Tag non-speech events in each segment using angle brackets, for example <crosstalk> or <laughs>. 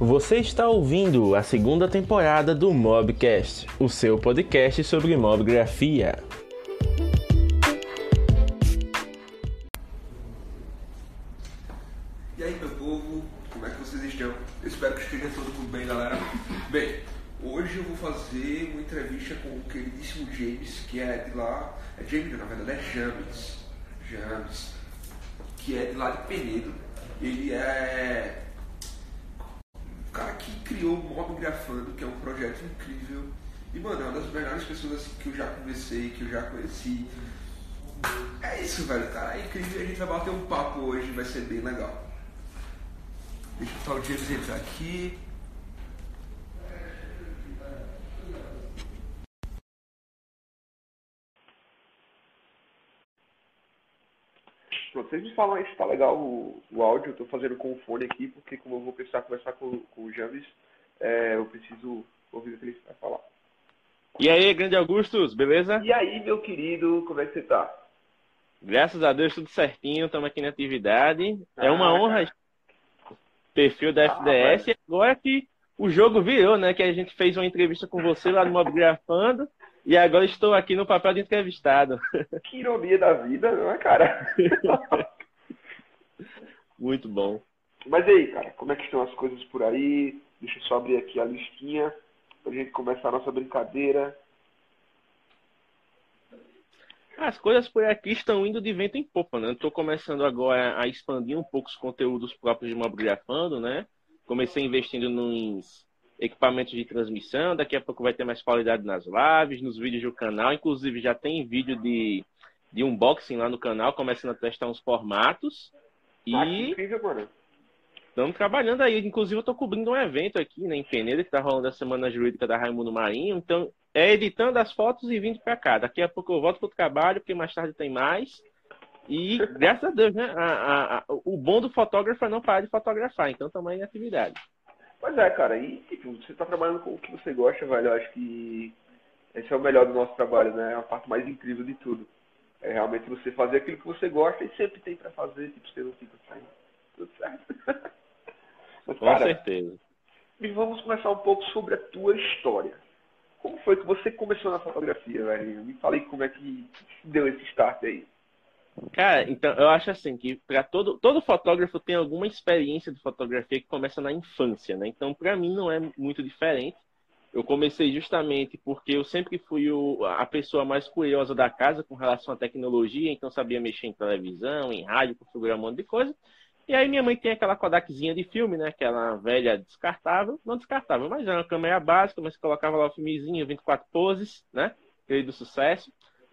Você está ouvindo a segunda temporada do Mobcast, o seu podcast sobre mobgrafia. E aí, meu povo, como é que vocês estão? Espero que esteja todo mundo bem, galera. <laughs> Bem, hoje eu vou fazer uma entrevista com o queridíssimo James, que é de lá. É James, na verdade, é James. James. Que é de lá de Penedo. Ele é o cara que criou o Mob Grafando, que é um projeto incrível. E, mano, é uma das melhores pessoas que eu já conversei, que eu já conheci. É isso, velho, cara. É incrível. A gente vai bater um papo hoje, vai ser bem legal. Deixa eu só o James entrar aqui. Vocês me falam aí se tá legal o, o áudio. Eu tô fazendo com o fone aqui, porque como eu vou precisar conversar com, com o James, é, eu preciso ouvir o que ele vai falar. E aí, grande Augustus, beleza? E aí, meu querido, como é que você tá? Graças a Deus, tudo certinho, estamos aqui na atividade. É uma Ah, honra perfil da Ah, FDS. e agora que o jogo virou, né? Que a gente fez uma entrevista com você lá no Mobgrafando. E agora estou aqui no papel de entrevistado. <laughs> Que ironia da vida, não é, cara? <laughs> Muito bom. Mas e aí, cara, como é que estão as coisas por aí? Deixa eu só abrir aqui a listinha pra gente começar a nossa brincadeira. As coisas por aqui estão indo de vento em popa, né? Estou começando agora a expandir um pouco os conteúdos próprios de Mobgrafando, né? Comecei investindo nos equipamentos de transmissão, daqui a pouco vai ter mais qualidade nas lives, nos vídeos do canal, inclusive já tem vídeo de, de unboxing lá no canal, começando a testar uns formatos. Ah, que E incrível, mano. Estamos trabalhando aí. Inclusive, eu estou cobrindo um evento aqui né, em Peneira, que está rolando a Semana Jurídica da Raimundo Marinho. Então, é editando as fotos e vindo para cá. Daqui a pouco eu volto para o trabalho, porque mais tarde tem mais. E, graças a Deus, né? a- a- o bom do fotógrafo é não parar de fotografar. Então, aí em atividade. Pois é, cara, e tipo, você tá trabalhando com o que você gosta, velho. Eu acho que esse é o melhor do nosso trabalho, né? É a parte mais incrível de tudo. É realmente você fazer aquilo que você gosta e sempre tem pra fazer, tipo, você não fica assim, tudo certo. <laughs> Mas, Com cara, certeza. e vamos começar um pouco sobre a tua história. Como foi que você começou na fotografia, velho? Me fale como é que deu esse start aí. Cara, então eu acho assim que para todo todo fotógrafo tem alguma experiência de fotografia que começa na infância, né? Então para mim não é muito diferente. Eu comecei justamente porque eu sempre fui o, a pessoa mais curiosa da casa com relação à tecnologia, então sabia mexer em televisão, em rádio, configurar um monte de coisa. E aí minha mãe tem aquela Kodakzinha de filme, né? Aquela velha descartável, não descartável, mas é uma câmera básica, mas colocava lá o filmezinho, 24 poses, né? Aquele do sucesso.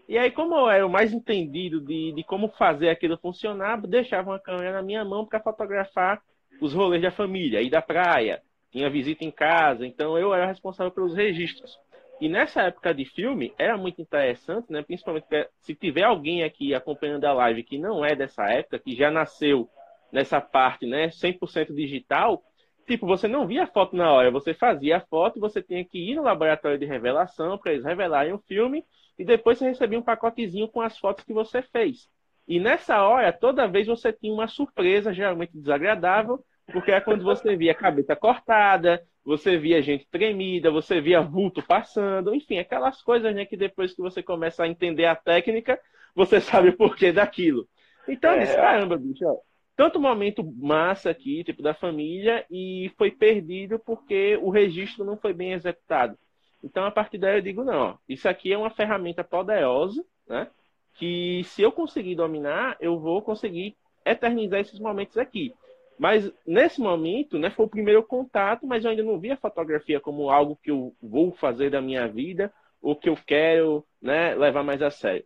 E aí, como eu era o mais entendido de, de como fazer aquilo funcionar, deixava uma câmera na minha mão para fotografar os rolês da família, ir da praia, tinha visita em casa, então eu era responsável pelos registros. E nessa época de filme, era muito interessante, né? principalmente se tiver alguém aqui acompanhando a live que não é dessa época, que já nasceu nessa parte né, 100% digital, tipo, você não via a foto na hora, você fazia a foto e você tinha que ir no laboratório de revelação para eles revelarem o filme e depois você recebia um pacotezinho com as fotos que você fez. E nessa hora, toda vez você tinha uma surpresa, geralmente desagradável, porque é quando você via a cabeça cortada, você via gente tremida, você via vulto passando, enfim, aquelas coisas né, que depois que você começa a entender a técnica, você <laughs> sabe o porquê daquilo. Então eu disse, É. caramba, bicho, ó, tanto momento massa aqui, tipo da família, e foi perdido porque o registro não foi bem executado. Então, a partir daí eu digo, não, ó, isso aqui é uma ferramenta poderosa, né? Que se eu conseguir dominar, eu vou conseguir eternizar esses momentos aqui. Mas nesse momento, né, foi o primeiro contato, mas eu ainda não via a fotografia como algo que eu vou fazer da minha vida ou que eu quero, né, levar mais a sério.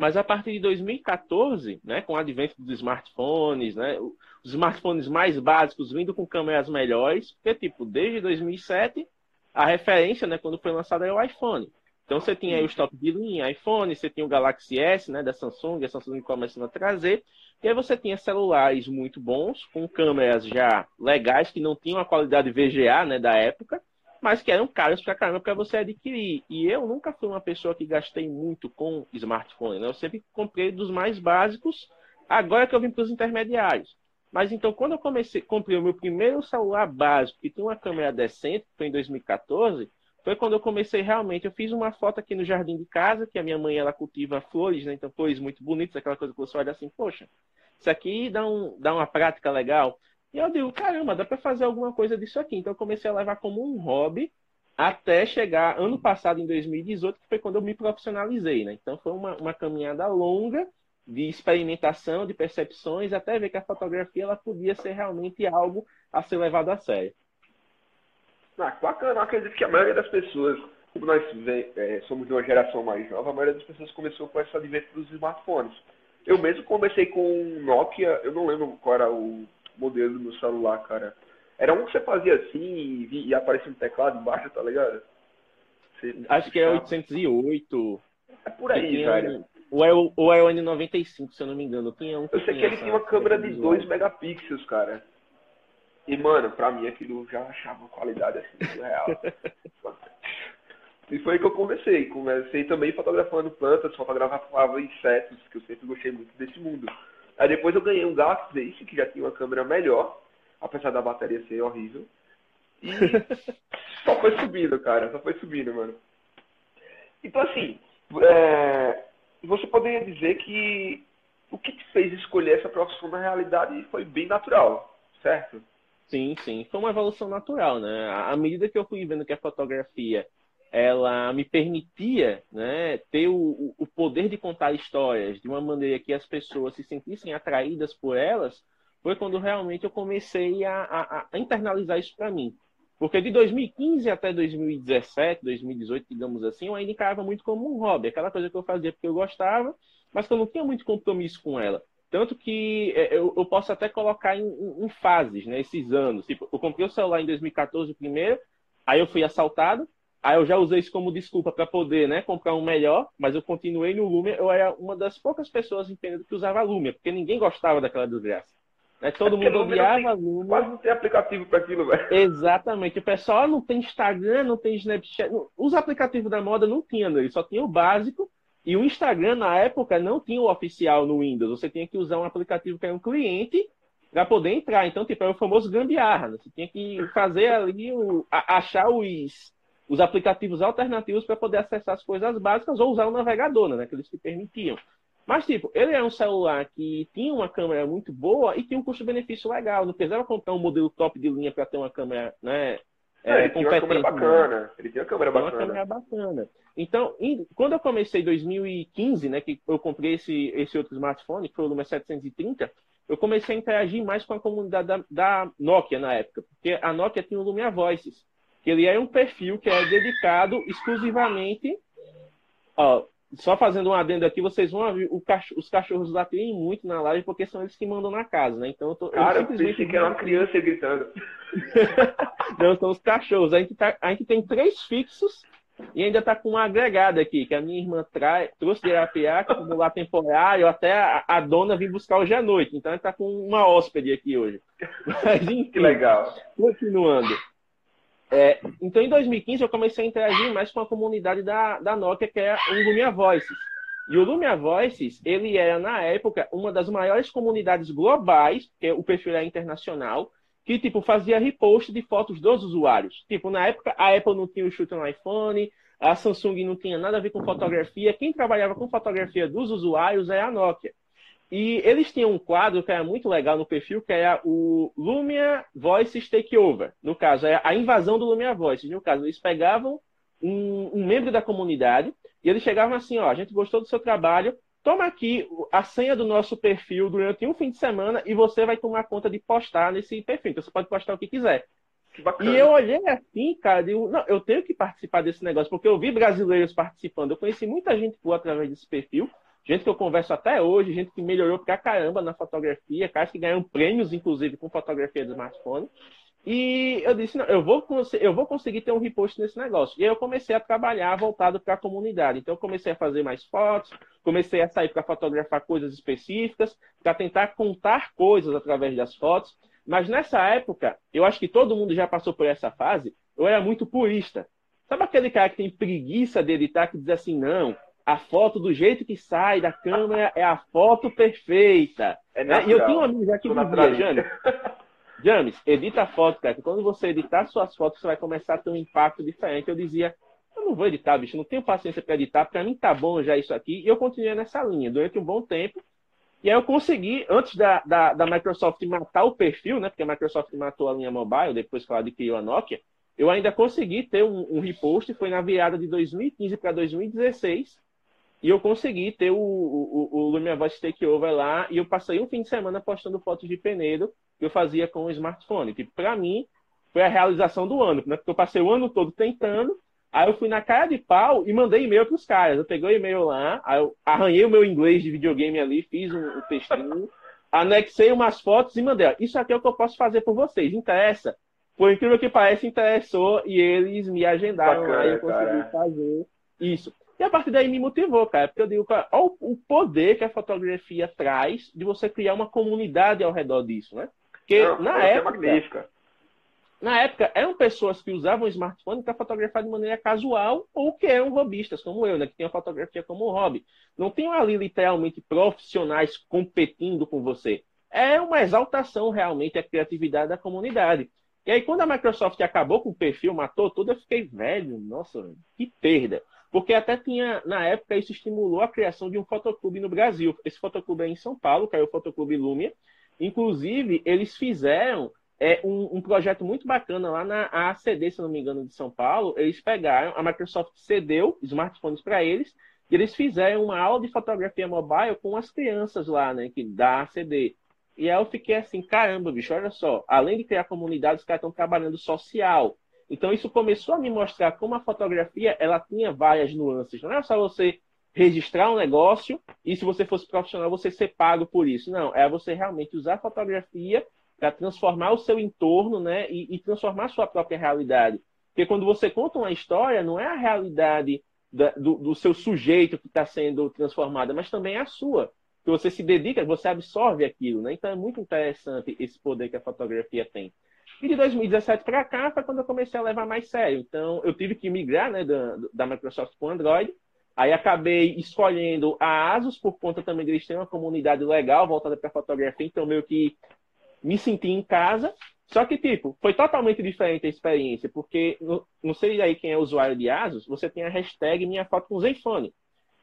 Mas a partir de 2014, né, com o advento dos smartphones, né, os smartphones mais básicos vindo com câmeras melhores, porque tipo, desde 2007 a referência, né, quando foi lançado era o iPhone. Então você tinha aí os top de linha, iPhone, você tinha o Galaxy S, né, da Samsung, a Samsung começando a trazer, e aí você tinha celulares muito bons, com câmeras já legais, que não tinham a qualidade VGA, né, da época, mas que eram caros pra caramba para você adquirir. E eu nunca fui uma pessoa que gastei muito com smartphone, né? Eu sempre comprei dos mais básicos, agora que eu vim para os intermediários. Mas então, quando eu comecei, comprei o meu primeiro celular básico, que tinha uma câmera decente, foi em 2014, foi quando eu comecei realmente. Eu fiz uma foto aqui no jardim de casa, que a minha mãe ela cultiva flores, né? Então, flores muito bonitas, aquela coisa que você olha assim, poxa, isso aqui dá, um, dá uma prática legal. E eu digo, caramba, dá para fazer alguma coisa disso aqui. Então, eu comecei a levar como um hobby até chegar ano passado, em 2018, que foi quando eu me profissionalizei, né? Então, foi uma, uma caminhada longa de experimentação, de percepções, até ver que a fotografia ela podia ser realmente algo a ser levado a sério. Ah, bacana, acredito que a maioria das pessoas, como nós é, somos de uma geração mais nova, a maioria das pessoas começou com essa advento dos smartphones. Eu mesmo comecei com um Nokia, eu não lembro qual era o modelo do meu celular, cara. Era um que você fazia assim e, e aparecia um teclado embaixo, tá ligado? Você, Acho que é 808. É por aí, velho. Ou é, o, ou é o N95, se eu não me engano. Tinha um eu sei que ele tinha uma câmera de 2 megapixels, cara. E, mano, pra mim aquilo já achava qualidade assim, surreal. <laughs> e foi aí que eu comecei. Comecei também fotografando plantas, fotografava insetos, que eu sempre gostei muito desse mundo. Aí depois eu ganhei um Galaxy Ace, que já tinha uma câmera melhor, apesar da bateria ser horrível. E <laughs> só foi subindo, cara. Só foi subindo, mano. Então, assim, é, você poderia dizer que o que te fez escolher essa profissão na realidade foi bem natural, certo? Sim, sim. Foi uma evolução natural, né? À medida que eu fui vendo que a fotografia ela me permitia né, ter o, o poder de contar histórias de uma maneira que as pessoas se sentissem atraídas por elas, foi quando realmente eu comecei a, a, a internalizar isso para mim. Porque de 2015 até 2017, 2018, digamos assim, eu ainda encarava muito como um hobby, aquela coisa que eu fazia porque eu gostava, mas que eu não tinha muito compromisso com ela. Tanto que é, eu, eu posso até colocar em, em, fases, né, esses anos. Tipo, eu comprei o celular em 2014 primeiro, aí eu fui assaltado, aí eu já usei isso como desculpa para poder né, comprar um melhor, mas eu continuei no Lumia. Eu era uma das poucas pessoas entendendo que usava Lumia, porque ninguém gostava daquela desgraça. Né? Todo é mundo odiava Lumia. Quase não tem aplicativo para aquilo, velho. Exatamente. O pessoal não tem Instagram, não tem Snapchat. Os aplicativos da moda não tinham, né? só tinha o básico. E o Instagram, na época, não tinha o oficial no Windows. Você tinha que usar um aplicativo que era um cliente para poder entrar. Então, tipo, era o famoso gambiarra. Né? Você tinha que fazer ali, o, achar os, os aplicativos alternativos para poder acessar as coisas básicas ou usar o navegador, né? Aqueles que permitiam. Mas, tipo, ele é um celular que tinha uma câmera muito boa e tinha um custo-benefício legal. Não precisava comprar um modelo top de linha para ter uma câmera, né? É, é, ele tinha uma câmera bacana. Ele tinha uma câmera bacana. Uma câmera bacana. Então, em, quando eu comecei em 2015, né, que eu comprei esse, esse outro smartphone, que foi o Lumia 730, eu comecei a interagir mais com a comunidade da, da Nokia na época. Porque a Nokia tinha o Lumia Voices, ele é um perfil que é dedicado exclusivamente ó, só fazendo um adendo aqui, vocês vão ver cach os cachorros latirem muito na live porque são eles que mandam na casa, né? Então eu tô. Cara, eu simplesmente... que era uma criança gritando. <laughs> Não, são os cachorros. A gente, tá, a gente tem três fixos e ainda tá com uma agregada aqui, que a minha irmã trai, trouxe de Arapiá, que como lá temporário, até a, a, dona vim buscar hoje à noite. Então a gente tá com uma hóspede aqui hoje. <laughs> Mas enfim. Que legal. Continuando. É, então, em 2015, eu comecei a interagir mais com a comunidade da, da Nokia, que é o Lumia Voices. E o Lumia Voices, ele era, na época, uma das maiores comunidades globais, porque o perfil era internacional, que, tipo, fazia repost de fotos dos usuários. Tipo, na época, a Apple não tinha o chute no iPhone, a Samsung não tinha nada a ver com fotografia. Quem trabalhava com fotografia dos usuários é a Nokia. E eles tinham um quadro que era muito legal no perfil, que era o Lumia Voices Takeover. No caso, é a invasão do Lumia Voices. No caso, eles pegavam um, um, membro da comunidade e eles chegavam assim, ó, a gente gostou do seu trabalho, toma aqui a senha do nosso perfil durante um fim de semana e você vai tomar conta de postar nesse perfil. Então você pode postar o que quiser. Que e eu olhei assim, cara, digo, não, eu tenho que participar desse negócio, porque eu vi brasileiros participando. Eu conheci muita gente boa através desse perfil gente que eu converso até hoje, gente que melhorou pra caramba na fotografia, caras que ganham prêmios, inclusive, com fotografia do smartphone. E eu disse, não, eu vou, eu vou conseguir ter um repost nesse negócio. E aí eu comecei a trabalhar voltado para a comunidade. Então eu comecei a fazer mais fotos, comecei a sair para fotografar coisas específicas, para tentar contar coisas através das fotos. Mas nessa época, eu acho que todo mundo já passou por essa fase, eu era muito purista. Sabe aquele cara que tem preguiça de editar, que diz assim, não, a foto do jeito que sai da câmera é a foto perfeita. É né? E eu tenho um amigo já que dizia, James, James, edita a foto, cara. Quando você editar suas fotos, você vai começar a ter um impacto diferente. Eu dizia, eu não vou editar, bicho, não tenho paciência para editar. Para mim tá bom já isso aqui. E eu continuei nessa linha durante um bom tempo. E aí eu consegui, antes da, da, da Microsoft matar o perfil, né? Porque a Microsoft matou a linha mobile depois que ela adquiriu a Nokia. Eu ainda consegui ter um, um repost, foi na virada de 2015 para 2016 e eu consegui ter o, o, o Lumia Voice Takeover lá, e eu passei um fim de semana postando fotos de Penedo que eu fazia com o smartphone. Tipo, para mim, foi a realização do ano, né? Porque eu passei o ano todo tentando, aí eu fui na cara de pau e mandei e-mail para os caras. Eu peguei o e-mail lá, aí eu arranhei o meu inglês de videogame ali, fiz um, um textinho, <laughs> anexei umas fotos e mandei. Ó, Isso aqui é o que eu posso fazer por vocês. Interessa? Por incrível que pareça, interessou e eles me agendaram Bacana, lá e eu consegui cara. fazer isso. E a partir daí me motivou, cara, porque eu digo, cara, olha o poder que a fotografia traz de você criar uma comunidade ao redor disso, né? Porque Não, na é época. É na época, eram pessoas que usavam o smartphone para fotografar de maneira casual ou que eram robistas, como eu, né? Que tinham a fotografia como hobby. Não tinham ali literalmente profissionais competindo com você. É uma exaltação realmente a criatividade da comunidade. E aí, quando a Microsoft acabou com o perfil, matou tudo, eu fiquei velho, nossa, que perda. Porque até tinha, na época, isso estimulou a criação de um fotoclube no Brasil. Esse fotoclube é em São Paulo, que é o Fotoclube Lumia. Inclusive, eles fizeram é, um, um, projeto muito bacana lá na ACD, se não me engano, de São Paulo. Eles pegaram, a Microsoft cedeu smartphones para eles, e eles fizeram uma aula de fotografia mobile com as crianças lá, né, que da ACD. E aí eu fiquei assim, caramba, bicho, olha só, além de criar comunidade, os caras estão trabalhando social. Então isso começou a me mostrar como a fotografia ela tinha várias nuances. Não é só você registrar um negócio e se você fosse profissional você ser pago por isso. Não, é você realmente usar a fotografia para transformar o seu entorno, né, e, e, transformar a sua própria realidade. Porque quando você conta uma história, não é a realidade da, do, do, seu sujeito que está sendo transformada, mas também é a sua. Que você se dedica, você absorve aquilo, né? Então é muito interessante esse poder que a fotografia tem. E de 2017 para cá foi quando eu comecei a levar mais sério. Então, eu tive que migrar né, da, da Microsoft para o Android. Aí acabei escolhendo a Asus por conta também de eles terem uma comunidade legal voltada para fotografia. Então, meio que me senti em casa. Só que, tipo, foi totalmente diferente a experiência, porque não sei aí quem é usuário de Asus, você tem a hashtag Minha Foto com Zenfone.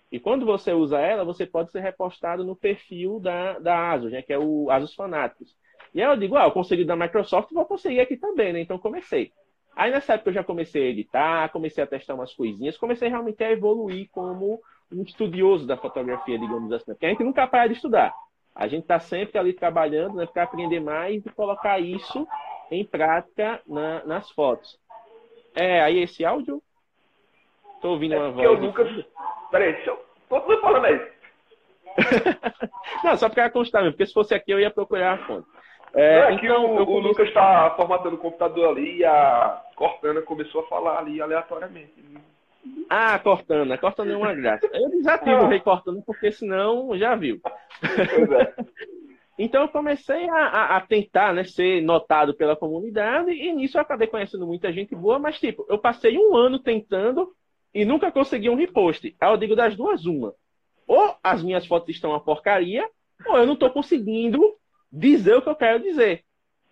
E quando você usa ela, você pode ser repostado no perfil da, da Asus, né, que é o Asus Fanáticos. E aí eu digo, ah, eu consegui da Microsoft, vou conseguir aqui também, né? Então comecei. Aí nessa época eu já comecei a editar, comecei a testar umas coisinhas, comecei realmente a evoluir como um estudioso da fotografia, digamos assim. Porque a gente nunca para de estudar. A gente está sempre ali trabalhando né, para aprender mais e colocar isso em prática na, nas fotos. É, aí esse áudio? Tô ouvindo é uma voz. Eu nunca. Peraí, deixa eu. Tô falando aí. <laughs> Não, só para constar mesmo, porque se fosse aqui eu ia procurar a fonte. É, é então, o, o Lucas está formatando o computador ali e a Cortana começou a falar ali aleatoriamente. Ah, Cortana. Cortana é uma graça. Eu desativo o Rei Cortana porque senão já viu. É. <laughs> então eu comecei a, a, a, tentar né, ser notado pela comunidade e nisso eu acabei conhecendo muita gente boa, mas tipo, eu passei um ano tentando e nunca consegui um repost. Aí eu digo das duas, uma. Ou as minhas fotos estão uma porcaria, ou eu não estou conseguindo dizer o que eu quero dizer.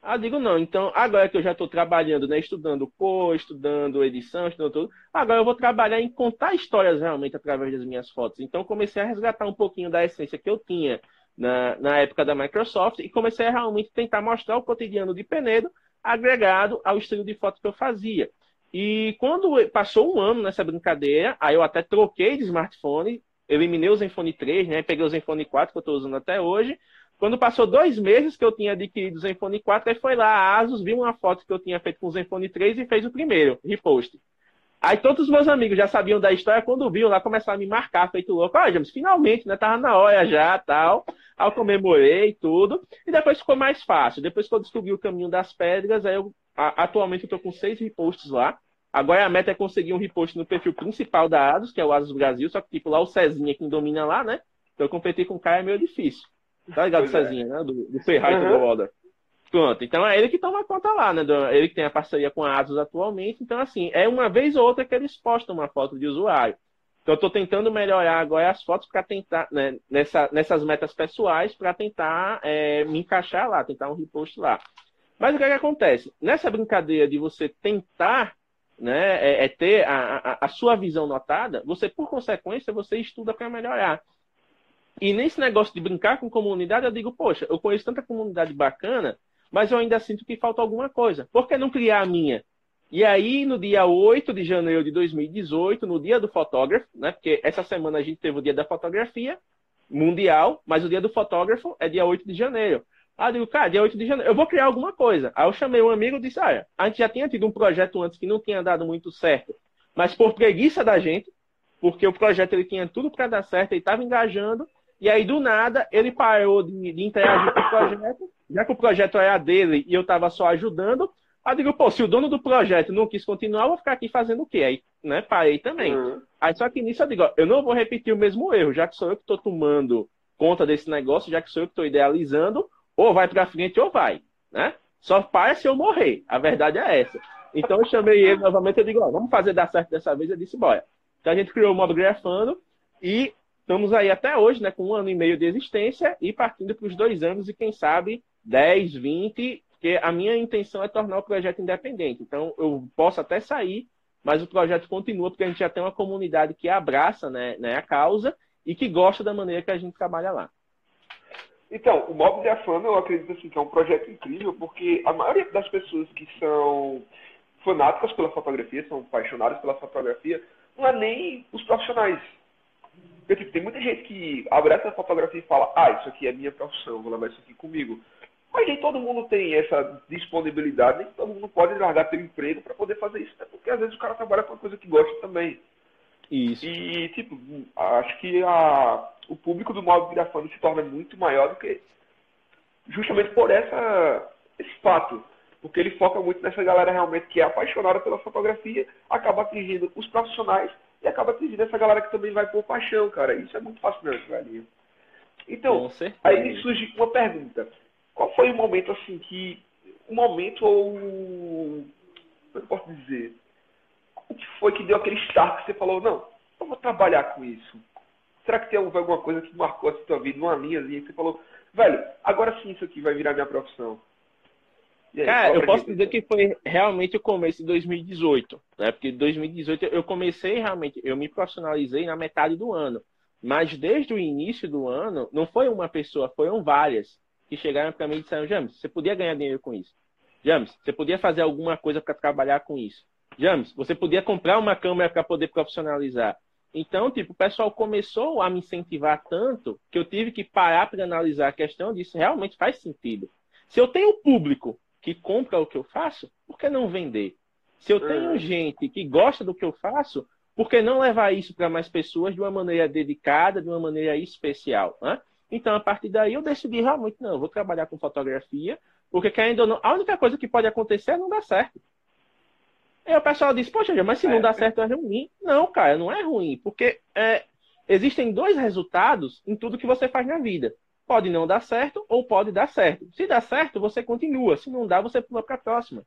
Ah, digo não. Então, agora que eu já estou trabalhando, né, estudando cor, estudando edição, estudando tudo, agora eu vou trabalhar em contar histórias realmente através das minhas fotos. Então, comecei a resgatar um pouquinho da essência que eu tinha na, na época da Microsoft e comecei a realmente tentar mostrar o cotidiano de Penedo agregado ao estilo de foto que eu fazia. E quando passou um ano nessa brincadeira, aí eu até troquei de smartphone, eliminei o Zenfone 3, né, peguei o Zenfone 4 que eu estou usando até hoje, quando passou dois meses que eu tinha adquirido o Zenfone 4, aí foi lá a Asus, viu uma foto que eu tinha feito com o Zenfone 3 e fez o primeiro, repost. Aí todos os meus amigos já sabiam da história, quando viam lá, começaram a me marcar, feito louco. Olha, James, finalmente, né? Tava na hora já, tal. Aí eu comemorei tudo. E depois ficou mais fácil. Depois que eu descobri o caminho das pedras, aí eu, atualmente eu tô com seis reposts lá. Agora a meta é conseguir um repost no perfil principal da Asus, que é o Asus Brasil, só que tipo lá o Cezinha quem domina lá, né? Então competir com o cara é meio difícil. Tá ligado, é. Cezinha, é. né? Do, do Ferrari uhum. do Walder. Pronto, então é ele que toma conta lá, né? Ele que tem a parceria com a Asus atualmente. Então, assim, é uma vez ou outra que eles postam uma foto de usuário. Então, eu estou tentando melhorar agora as fotos para tentar, né, nessa, nessas metas pessoais, para tentar é, me encaixar lá, tentar um repost lá. Mas o que, é que acontece? Nessa brincadeira de você tentar né, é, é ter a, a, a, sua visão notada, você, por consequência, você estuda para melhorar. E nesse negócio de brincar com comunidade, eu digo, poxa, eu conheço tanta comunidade bacana, mas eu ainda sinto que falta alguma coisa. Por que não criar a minha? E aí, no dia 8 de janeiro de 2018, no dia do fotógrafo, né? Porque essa semana a gente teve o dia da fotografia mundial, mas o dia do fotógrafo é dia 8 de janeiro. Aí eu digo, cara, dia 8 de janeiro, eu vou criar alguma coisa. Aí eu chamei um amigo e disse, olha, a gente já tinha tido um projeto antes que não tinha dado muito certo, mas por preguiça da gente, porque o projeto ele tinha tudo para dar certo, ele estava engajando, e aí do nada ele parou de, de interagir com o projeto, já que o projeto era dele e eu estava só ajudando, Aí eu digo, pô, se o dono do projeto não quis continuar, eu vou ficar aqui fazendo o quê? Aí, né, parei também. Uhum. Aí só que nisso eu digo, ó, eu não vou repetir o mesmo erro, já que sou eu que estou tomando conta desse negócio, já que sou eu que estou idealizando, ou vai para frente ou vai, né? Só para se eu morrer. A verdade é essa. Então eu chamei ele novamente, eu digo, ó, vamos fazer dar certo dessa vez. Eu disse, bora. Então a gente criou o modo grafando e estamos aí até hoje, né, com um ano e meio de existência e partindo para os dois anos e quem sabe 10, 20 porque a minha intenção é tornar o projeto independente. Então, eu posso até sair, mas o projeto continua, porque a gente já tem uma comunidade que abraça né, né, a causa e que gosta da maneira que a gente trabalha lá. Então, o Mob de Afama, eu acredito assim, que é um projeto incrível, porque a maioria das pessoas que são fanáticas pela fotografia, são apaixonadas pela fotografia, não é nem os profissionais. Porque, tipo, tem muita gente que abraça a fotografia e fala, ah, isso aqui é minha profissão, vou levar isso aqui comigo. Mas nem todo mundo tem essa disponibilidade, nem todo mundo pode largar seu emprego para poder fazer isso, né? porque às vezes o cara trabalha com uma coisa que gosta também. Isso. E, tipo, acho que a, o público do modo grafando se torna muito maior do que justamente por essa, esse fato. Porque ele foca muito nessa galera realmente que é apaixonada pela fotografia, acaba atingindo os profissionais e acaba atingindo essa galera que também vai por paixão, cara. Isso é muito fascinante, velho. Então, aí surge uma pergunta. Qual foi o momento assim que. O momento ou. Como eu posso dizer? O que foi que deu aquele start que você falou, não, eu vou trabalhar com isso? Será que tem alguma coisa que marcou a sua vida, uma linhazinha que você falou, velho, agora sim isso aqui vai virar minha profissão? Aí, Cara, eu posso dizer que foi realmente o começo de 2018, né? Porque 2018 eu comecei realmente, eu me profissionalizei na metade do ano. Mas desde o início do ano, não foi uma pessoa, foram várias que chegaram para mim e disseram: James, você podia ganhar dinheiro com isso. James, você podia fazer alguma coisa para trabalhar com isso. James, você podia comprar uma câmera para poder profissionalizar. Então, tipo, o pessoal começou a me incentivar tanto que eu tive que parar para analisar a questão disso realmente faz sentido. Se eu tenho público que compra o que eu faço, por que não vender? Se eu tenho uhum. gente que gosta do que eu faço, por que não levar isso para mais pessoas de uma maneira dedicada, de uma maneira especial? Né? Então, a partir daí, eu decidi realmente, não, eu vou trabalhar com fotografia, porque querendo ou não, a única coisa que pode acontecer é não dar certo. Aí o pessoal diz, poxa, mas se não dá certo é ruim. Não, cara, não é ruim, porque é, existem dois resultados em tudo que você faz na vida. Pode não dar certo ou pode dar certo. Se dá certo, você continua. Se não dá, você pula para a próxima.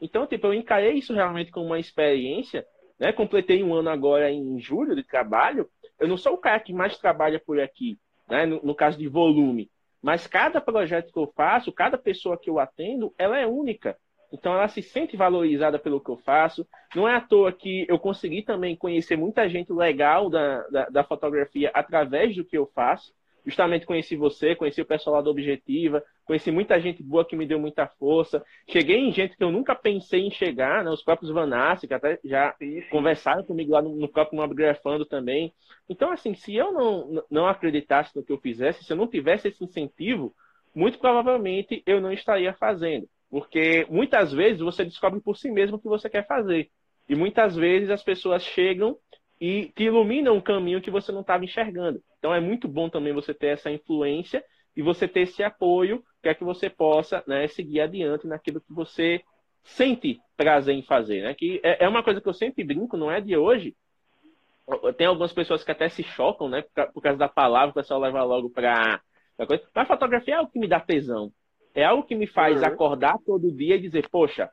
Então, tipo, eu encarei isso realmente como uma experiência. Né? Completei um ano agora em julho de trabalho. Eu não sou o cara que mais trabalha por aqui né, no, no caso de volume. Mas cada projeto que eu faço, cada pessoa que eu atendo, ela é única. Então ela se sente valorizada pelo que eu faço. Não é à toa que eu consegui também conhecer muita gente legal da, da, da fotografia através do que eu faço justamente conheci você, conheci o pessoal lá do Objetiva, conheci muita gente boa que me deu muita força. Cheguei em gente que eu nunca pensei em chegar, né? Os próprios Vanassi, que até já conversaram comigo lá no, no próprio Mobgrafando também. Então, assim, se eu não, não acreditasse no que eu fizesse, se eu não tivesse esse incentivo, muito provavelmente eu não estaria fazendo. Porque muitas vezes você descobre por si mesmo o que você quer fazer. E muitas vezes as pessoas chegam e te iluminam um caminho que você não estava enxergando. Então é muito bom também você ter essa influência e você ter esse apoio para é que você possa né, seguir adiante naquilo que você sente prazer em fazer. Né? Que é, é uma coisa que eu sempre brinco, não é de hoje. Tem algumas pessoas que até se chocam, né? Por causa da palavra, o pessoal leva logo para coisa. Mas fotografia é algo que me dá tesão. É algo que me faz uhum. acordar todo dia e dizer, poxa,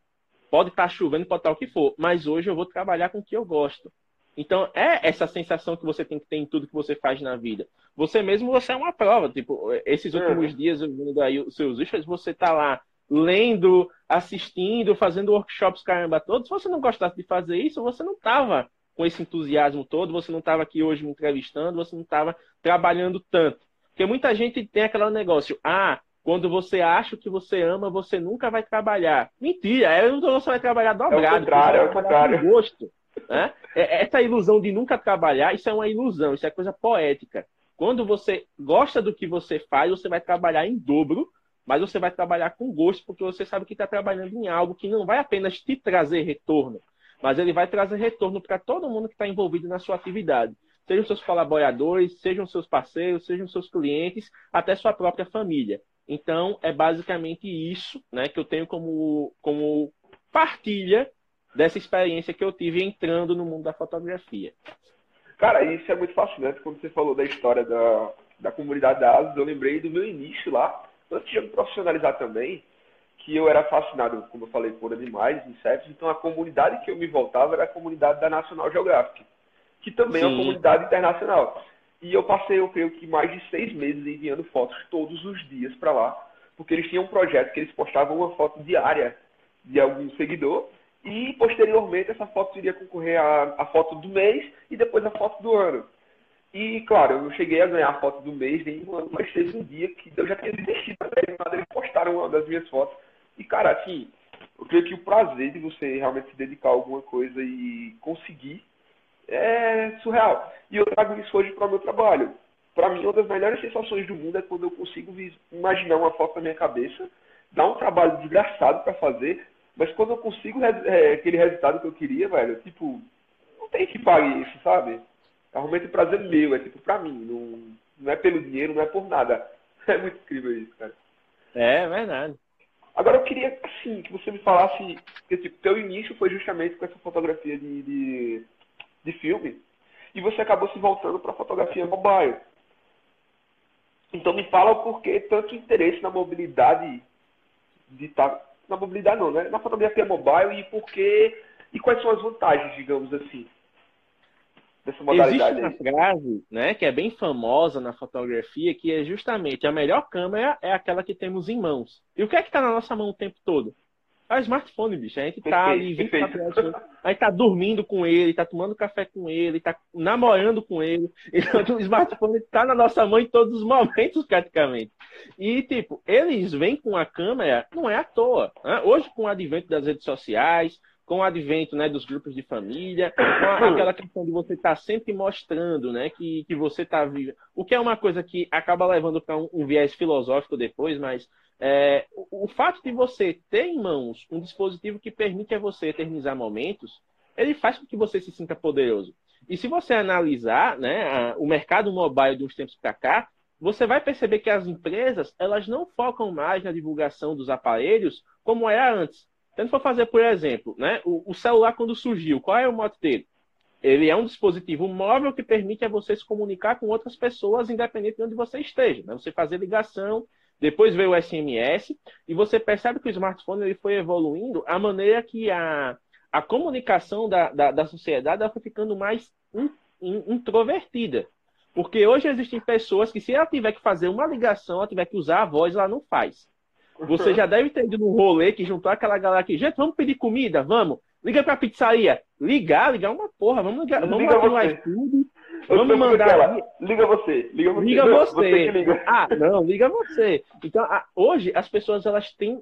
pode estar tá chovendo, pode estar tá o que for, mas hoje eu vou trabalhar com o que eu gosto. Então, é essa sensação que você tem que ter em tudo que você faz na vida. Você mesmo, você é uma prova. Tipo, esses últimos é. dias, eu vendo aí os seus issues, você tá lá lendo, assistindo, fazendo workshops, caramba, todos. Se você não gostasse de fazer isso, você não tava com esse entusiasmo todo, você não tava aqui hoje me entrevistando, você não tava trabalhando tanto. Porque muita gente tem aquele negócio, ah, quando você acha que você ama, você nunca vai trabalhar. Mentira, é você vai trabalhar dobrado. É o contrário, é o contrário. Gosto. Né? Essa ilusão de nunca trabalhar, isso é uma ilusão, isso é coisa poética. Quando você gosta do que você faz, você vai trabalhar em dobro, mas você vai trabalhar com gosto, porque você sabe que está trabalhando em algo que não vai apenas te trazer retorno, mas ele vai trazer retorno para todo mundo que está envolvido na sua atividade. Sejam seus colaboradores, sejam seus parceiros, sejam seus clientes, até sua própria família. Então, é basicamente isso né, que eu tenho como, como partilha dessa experiência que eu tive entrando no mundo da fotografia. Cara, isso é muito fascinante. Quando você falou da história da, da comunidade da ASUS, eu lembrei do meu início lá, antes de me profissionalizar também, que eu era fascinado, como eu falei, por animais, insetos. Então, a comunidade que eu me voltava era a comunidade da National Geographic, que também Sim. é uma comunidade internacional. E eu passei, eu creio que mais de seis meses enviando fotos todos os dias para lá, porque eles tinham um projeto que eles postavam uma foto diária de algum seguidor e posteriormente essa foto iria concorrer à, à foto do mês e depois a foto do ano. E claro, eu não cheguei a ganhar a foto do mês nem um ano, mas teve um dia que eu já tinha desistido mas eles postaram uma das minhas fotos. E cara, assim, eu creio que o prazer de você realmente se dedicar a alguma coisa e conseguir é surreal. E eu trago isso hoje para o meu trabalho. Para mim, uma das melhores sensações do mundo é quando eu consigo imaginar uma foto na minha cabeça, dar um trabalho desgraçado para fazer, mas quando eu consigo é, aquele resultado que eu queria, velho, tipo, não tem que pagar isso, sabe? É realmente um prazer meu, é tipo pra mim, não, não é pelo dinheiro, não é por nada. <laughs> É muito incrível isso, cara. É, verdade. Agora eu queria, assim, que você me falasse, que tipo, teu início foi justamente com essa fotografia de, de, de filme, e você acabou se voltando para fotografia mobile. Então me fala o porquê tanto interesse na mobilidade de estar tá na mobilidade não, né? Na fotografia mobile e por quê e quais são as vantagens, digamos assim, dessa modalidade? Existe uma frase, né, que é bem famosa na fotografia, que é justamente a melhor câmera é aquela que temos em mãos. E o que é que está na nossa mão o tempo todo? É o smartphone, bicho. A gente tá ali 24 horas. A gente tá dormindo com ele, tá tomando café com ele, tá namorando com ele. Então o smartphone tá na nossa mão em todos os momentos, praticamente. E, tipo, eles vêm com a câmera, não é à toa. Né? Hoje, com o advento das redes sociais, com o advento né, dos grupos de família, com aquela questão de você estar tá sempre mostrando né, que, que você está vivo. O que é uma coisa que acaba levando para um, um viés filosófico depois, mas é, o, o, fato de você ter em mãos um dispositivo que permite a você eternizar momentos, ele faz com que você se sinta poderoso. E se você analisar né, a, o mercado mobile de uns tempos para cá, você vai perceber que as empresas elas não focam mais na divulgação dos aparelhos como era antes. Então, se for fazer, por exemplo, né, o, o celular quando surgiu, qual é o modo dele? Ele é um dispositivo móvel que permite a você se comunicar com outras pessoas, independente de onde você esteja. Né? Você fazer ligação, depois veio o SMS e você percebe que o smartphone ele foi evoluindo a maneira que a, a comunicação da, da, da sociedade foi ficando mais in, in, introvertida. Porque hoje existem pessoas que, se ela tiver que fazer uma ligação, ela tiver que usar a voz, ela não faz. Você já deve ter ido num rolê que juntou aquela galera aqui. Gente, vamos pedir comida? Vamos. Liga pra pizzaria. Ligar, ligar uma porra. Vamos ligar. Vamos liga abrir iFood. Vamos mandar. Liga você. Liga você. Liga você. você liga. Ah, não, liga você. Então, a, hoje, as pessoas elas têm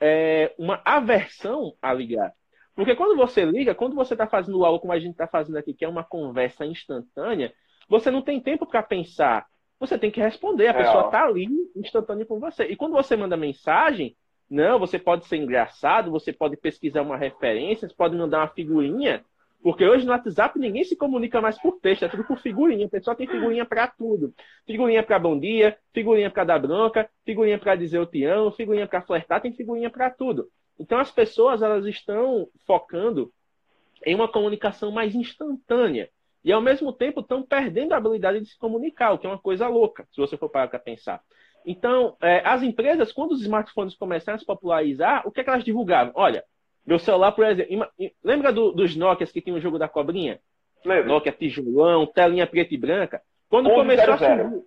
é, uma aversão a ligar. Porque quando você liga, quando você está fazendo algo como a gente está fazendo aqui, que é uma conversa instantânea, você não tem tempo para pensar. Você tem que responder. A é, pessoa está ali instantânea com você. E quando você manda mensagem, não, você pode ser engraçado, você pode pesquisar uma referência, você pode mandar uma figurinha. Porque hoje no WhatsApp ninguém se comunica mais por texto, é tudo por figurinha. O pessoal tem figurinha para tudo. Figurinha para bom dia, figurinha para dar bronca, figurinha para dizer eu te amo, figurinha para flertar, tem figurinha para tudo. Então as pessoas elas estão focando em uma comunicação mais instantânea. E ao mesmo tempo estão perdendo a habilidade de se comunicar, o que é uma coisa louca, se você for parar para pensar. Então, é, as empresas, quando os smartphones começaram a se popularizar, o que, é que elas divulgavam? Olha, meu celular, por exemplo. Lembra do, dos Nokias que tinha o jogo da cobrinha? Lembra. Nokia tijolão, telinha preta e branca. Quando começou a surgir,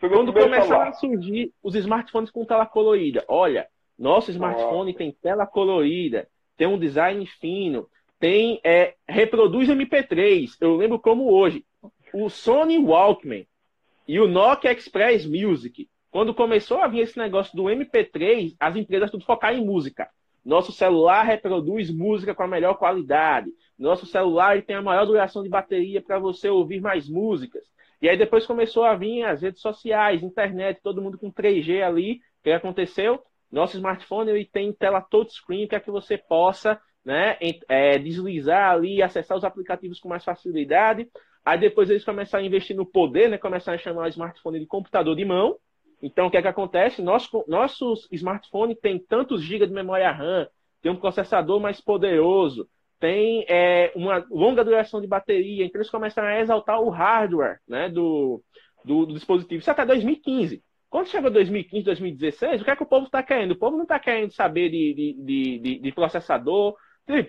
quando começaram a surgir os smartphones com tela colorida, olha, nosso smartphone tem tela colorida, tem um design fino, tem é, reproduz MP3. Eu lembro como hoje, o Sony Walkman e o Nokia Express Music, quando começou a vir esse negócio do MP3, as empresas tudo focaram em música. Nosso celular reproduz música com a melhor qualidade. Nosso celular tem a maior duração de bateria para você ouvir mais músicas. E aí depois começou a vir as redes sociais, internet, todo mundo com 3G ali. O que aconteceu? Nosso smartphone ele tem tela touchscreen para que você possa né, é, deslizar ali acessar os aplicativos com mais facilidade. Aí depois eles começaram a investir no poder, né, começaram a chamar o smartphone de computador de mão. Então o que é que acontece? Nosso, nossos smartphones têm tantos gigas de memória RAM, tem um processador mais poderoso, tem é, uma longa duração de bateria, então eles começaram a exaltar o hardware né, do, do, do dispositivo. Isso até 2015. Quando chegou 2015, 2016, o que é que o povo está querendo? O povo não está querendo saber de, de, de, de, processador.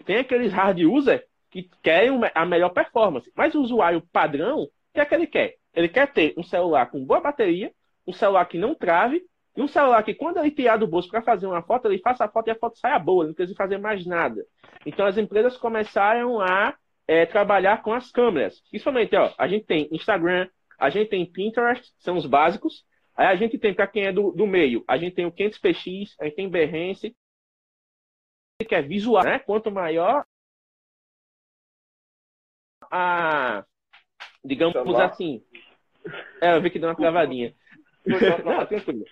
Tem aqueles hard user que querem a melhor performance. Mas o usuário padrão, o que é que ele quer? Ele quer ter um celular com boa bateria, um celular que não trave, e um celular que, quando ele tirar do bolso para fazer uma foto, ele faça a foto e a foto saia boa, ele não precisa fazer mais nada. Então as empresas começaram a é, trabalhar com as câmeras. Principalmente, ó, a gente tem Instagram, a gente tem Pinterest, são os básicos. Aí a gente tem, para quem é do, do meio, a gente tem o 500px, a gente tem Behance, que é visual, né? Quanto maior a, digamos assim, é, eu vi que deu uma travadinha. Não, tranquilo.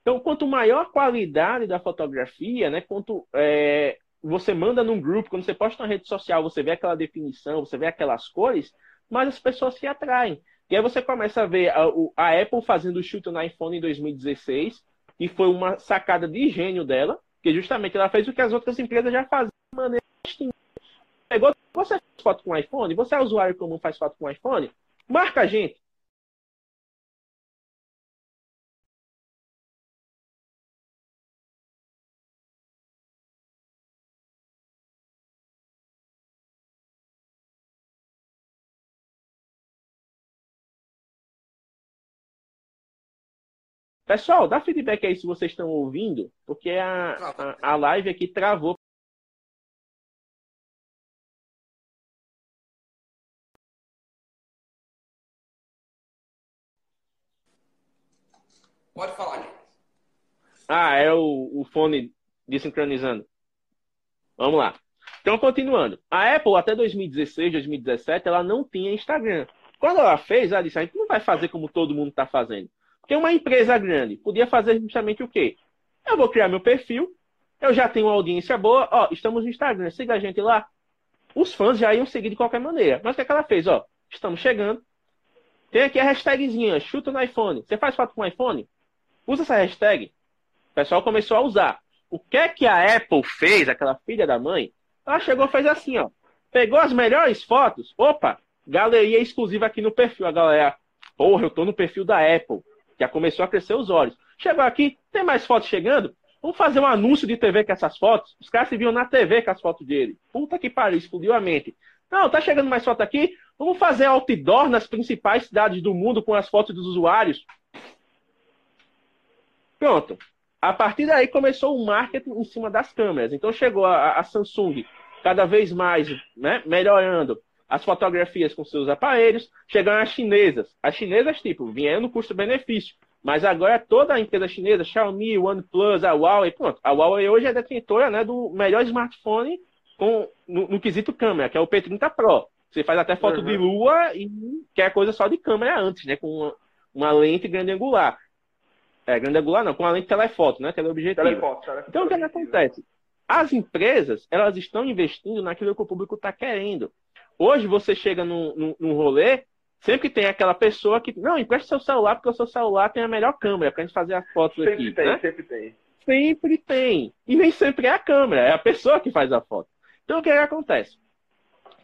Então, quanto maior a qualidade da fotografia, né, quanto é, você manda num grupo, quando você posta na rede social, você vê aquela definição, você vê aquelas cores, mais as pessoas se atraem. E aí você começa a ver a, a Apple fazendo o chute no iPhone em 2016, e foi uma sacada de gênio dela, que justamente ela fez o que as outras empresas já faziam de maneira distinta. Pegou, você faz foto com iPhone, você é usuário comum faz foto com iPhone, marca a gente. Pessoal, dá feedback aí se vocês estão ouvindo, porque a, a, a live aqui travou. Pode falar, gente. Ah, é o, o fone desincronizando. Vamos lá. Então, continuando. A Apple, até 2016, 2017, ela não tinha Instagram. Quando ela fez, ela disse, a gente não vai fazer como todo mundo está fazendo. Porque uma empresa grande podia fazer justamente o quê? Eu vou criar meu perfil, eu já tenho uma audiência boa, ó, estamos no Instagram, siga a gente lá. Os fãs já iam seguir de qualquer maneira. Mas o que, é que ela fez? Ó, estamos chegando. Tem aqui a hashtagzinha, chuta no iPhone. Você faz foto com iPhone? Usa essa hashtag. O pessoal começou a usar. O que é que a Apple fez, aquela filha da mãe? Ela chegou e fez assim, ó. Pegou as melhores fotos. Opa, galeria exclusiva aqui no perfil. A galera, porra, eu tô no perfil da Apple. Já começou a crescer os olhos. Chegou aqui, tem mais fotos chegando? Vamos fazer um anúncio de TV com essas fotos? Os caras se viam na TV com as fotos dele. Puta que pariu, explodiu a mente. Não, tá chegando mais foto aqui? Vamos fazer outdoor nas principais cidades do mundo com as fotos dos usuários? Pronto. A partir daí começou o marketing em cima das câmeras. Então chegou a, a Samsung cada vez mais né, melhorando as fotografias com seus aparelhos, chegaram as chinesas. As chinesas, tipo, vieram no custo-benefício. Mas agora toda a empresa chinesa, Xiaomi, OnePlus, a Huawei, pronto. A Huawei hoje é detentora né, do melhor smartphone com, no, no, quesito câmera, que é o P30 Pro. Você faz até foto uhum. de lua e quer coisa só de câmera antes, né? Com uma, uma lente grande angular. É, grande angular não, com uma lente telefoto, né? Teleobjetiva. Telefoto, telefoto, então, o que, é que acontece? As empresas, elas estão investindo naquilo que o público está querendo. Hoje você chega num, num, num rolê, sempre tem aquela pessoa que, não, empresta seu celular porque o seu celular tem a melhor câmera pra gente fazer as fotos sempre aqui. Tem, né? Sempre tem, sempre tem. E nem sempre é a câmera, é a pessoa que faz a foto. Então o que, é que acontece?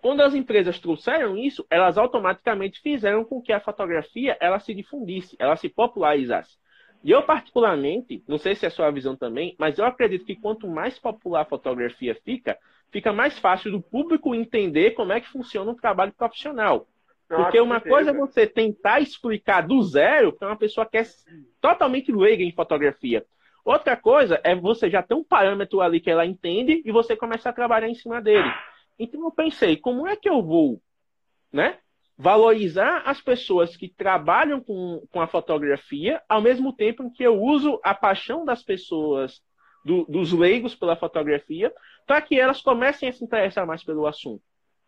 Quando as empresas trouxeram isso, elas automaticamente fizeram com que a fotografia ela se difundisse, ela se popularizasse. E eu, particularmente, não sei se é a sua visão também, mas eu acredito que quanto mais popular a fotografia fica, fica mais fácil do público entender como é que funciona um trabalho profissional. Porque uma coisa é você tentar explicar do zero para uma pessoa que é totalmente leiga em fotografia. Outra coisa é você já ter um parâmetro ali que ela entende e você começar a trabalhar em cima dele. Então eu pensei, como é que eu vou né, valorizar as pessoas que trabalham com, com a fotografia, ao mesmo tempo em que eu uso a paixão das pessoas, do, dos leigos pela fotografia, para que elas comecem a se interessar mais pelo assunto.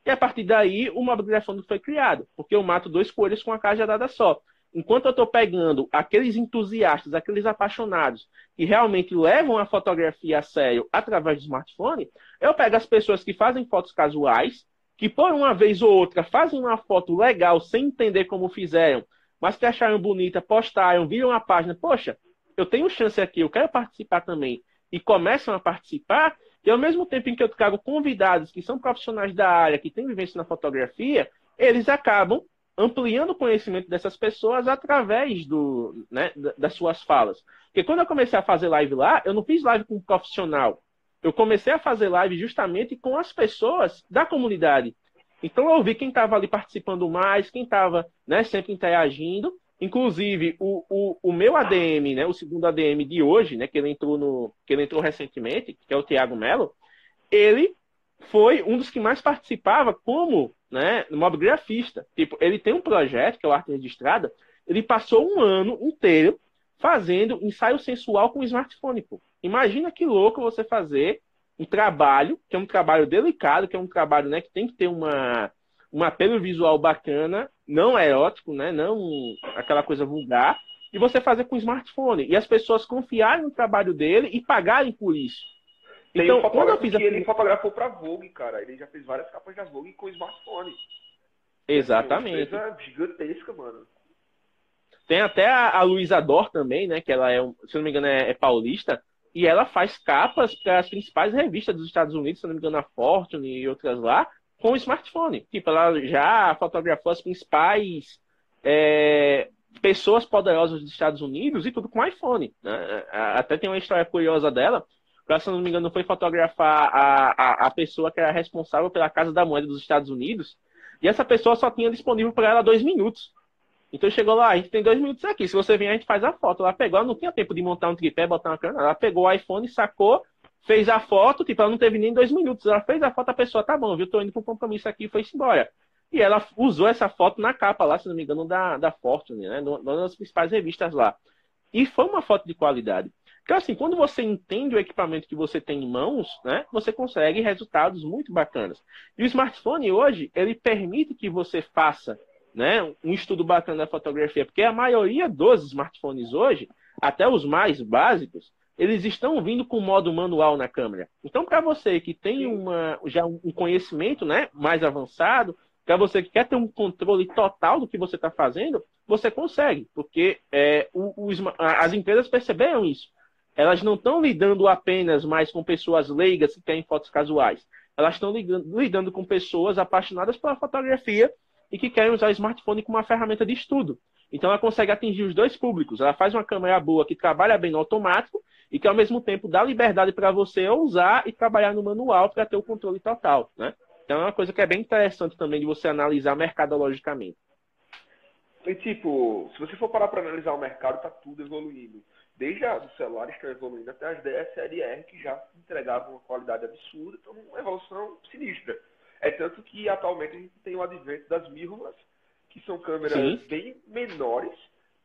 E a partir daí, o Mobigrafando foi criado, porque eu mato dois coelhos com uma cajadada só. Enquanto eu estou pegando aqueles entusiastas, aqueles apaixonados, que realmente levam a fotografia a sério através do smartphone, eu pego as pessoas que fazem fotos casuais, que por uma vez ou outra fazem uma foto legal sem entender como fizeram, mas que acharam bonita, postaram, viram a página, poxa, eu tenho chance aqui, eu quero participar também, e começam a participar, e ao mesmo tempo em que eu trago convidados que são profissionais da área, que têm vivência na fotografia, eles acabam ampliando o conhecimento dessas pessoas através do, né, das suas falas. Porque quando eu comecei a fazer live lá, eu não fiz live com um profissional. Eu comecei a fazer live justamente com as pessoas da comunidade. Então eu vi quem estava ali participando mais, quem estava né, sempre interagindo. Inclusive, o, o, o meu ADM, né, o segundo ADM de hoje, né, que ele entrou no, que ele entrou recentemente, que é o Tiago Melo, ele foi um dos que mais participava como né, mobgrafista. Tipo, ele tem um projeto, que é o Arte Registrada, ele passou um ano inteiro fazendo ensaio sensual com smartphone. Pô. Imagina que louco você fazer um trabalho, que é um trabalho delicado, que é um trabalho né, que tem que ter uma, um apelo visual bacana, não erótico, né? Não aquela coisa vulgar. E você fazer com smartphone. E as pessoas confiarem no trabalho dele e pagarem por isso. Tem então, um quando eu fiz a... ele fotografou para Vogue, cara. Ele já fez várias capas da Vogue com smartphone. Exatamente. É uma gigantesca, mano. Tem até a, a Luísa Dor também, né? Que ela é, se não me engano, é, é paulista. E ela faz capas para as principais revistas dos Estados Unidos, se não me engano, a Fortune e outras lá com o smartphone. Tipo, ela já fotografou as principais é, pessoas poderosas dos Estados Unidos e tudo com iPhone. Né? Até tem uma história curiosa dela. Ela, se não me engano, foi fotografar a, a, a, pessoa que era responsável pela Casa da Moeda dos Estados Unidos. E essa pessoa só tinha disponível para ela dois minutos. Então chegou lá, a gente tem dois minutos aqui. Se você vier, a gente faz a foto. Ela pegou, ela não tinha tempo de montar um tripé, botar uma câmera. Ela pegou o iPhone, sacou, fez a foto, tipo, ela não teve nem dois minutos. Ela fez a foto, a pessoa, tá bom, viu? Tô indo um compromisso aqui e foi-se embora. E ela usou essa foto na capa lá, se não me engano, da, da Fortune, né? Uma das principais revistas lá. E foi uma foto de qualidade. Então, assim, quando você entende o equipamento que você tem em mãos, né, você consegue resultados muito bacanas. E o smartphone hoje, ele permite que você faça né, um estudo bacana da fotografia, porque a maioria dos smartphones hoje, até os mais básicos, eles estão vindo com modo manual na câmera. Então, para você que tem uma, já um conhecimento né, mais avançado, para você que quer ter um controle total do que você está fazendo, você consegue, porque é, as empresas perceberam isso. Elas não estão lidando apenas mais com pessoas leigas que querem fotos casuais. Elas estão lidando, lidando com pessoas apaixonadas pela fotografia e que querem usar o smartphone como uma ferramenta de estudo. Então ela consegue atingir os dois públicos. Ela faz uma câmera boa que trabalha bem no automático e que ao mesmo tempo dá liberdade para você usar e trabalhar no manual para ter o controle total, né? Então é uma coisa que é bem interessante também de você analisar mercadologicamente. E tipo, se você for parar para analisar o mercado, está tudo evoluindo. Desde os celulares que estão evoluindo até as DSLR que já entregavam uma qualidade absurda, então uma evolução sinistra. É tanto que atualmente a gente tem o advento das mirrorless, que são câmeras Sim. bem menores.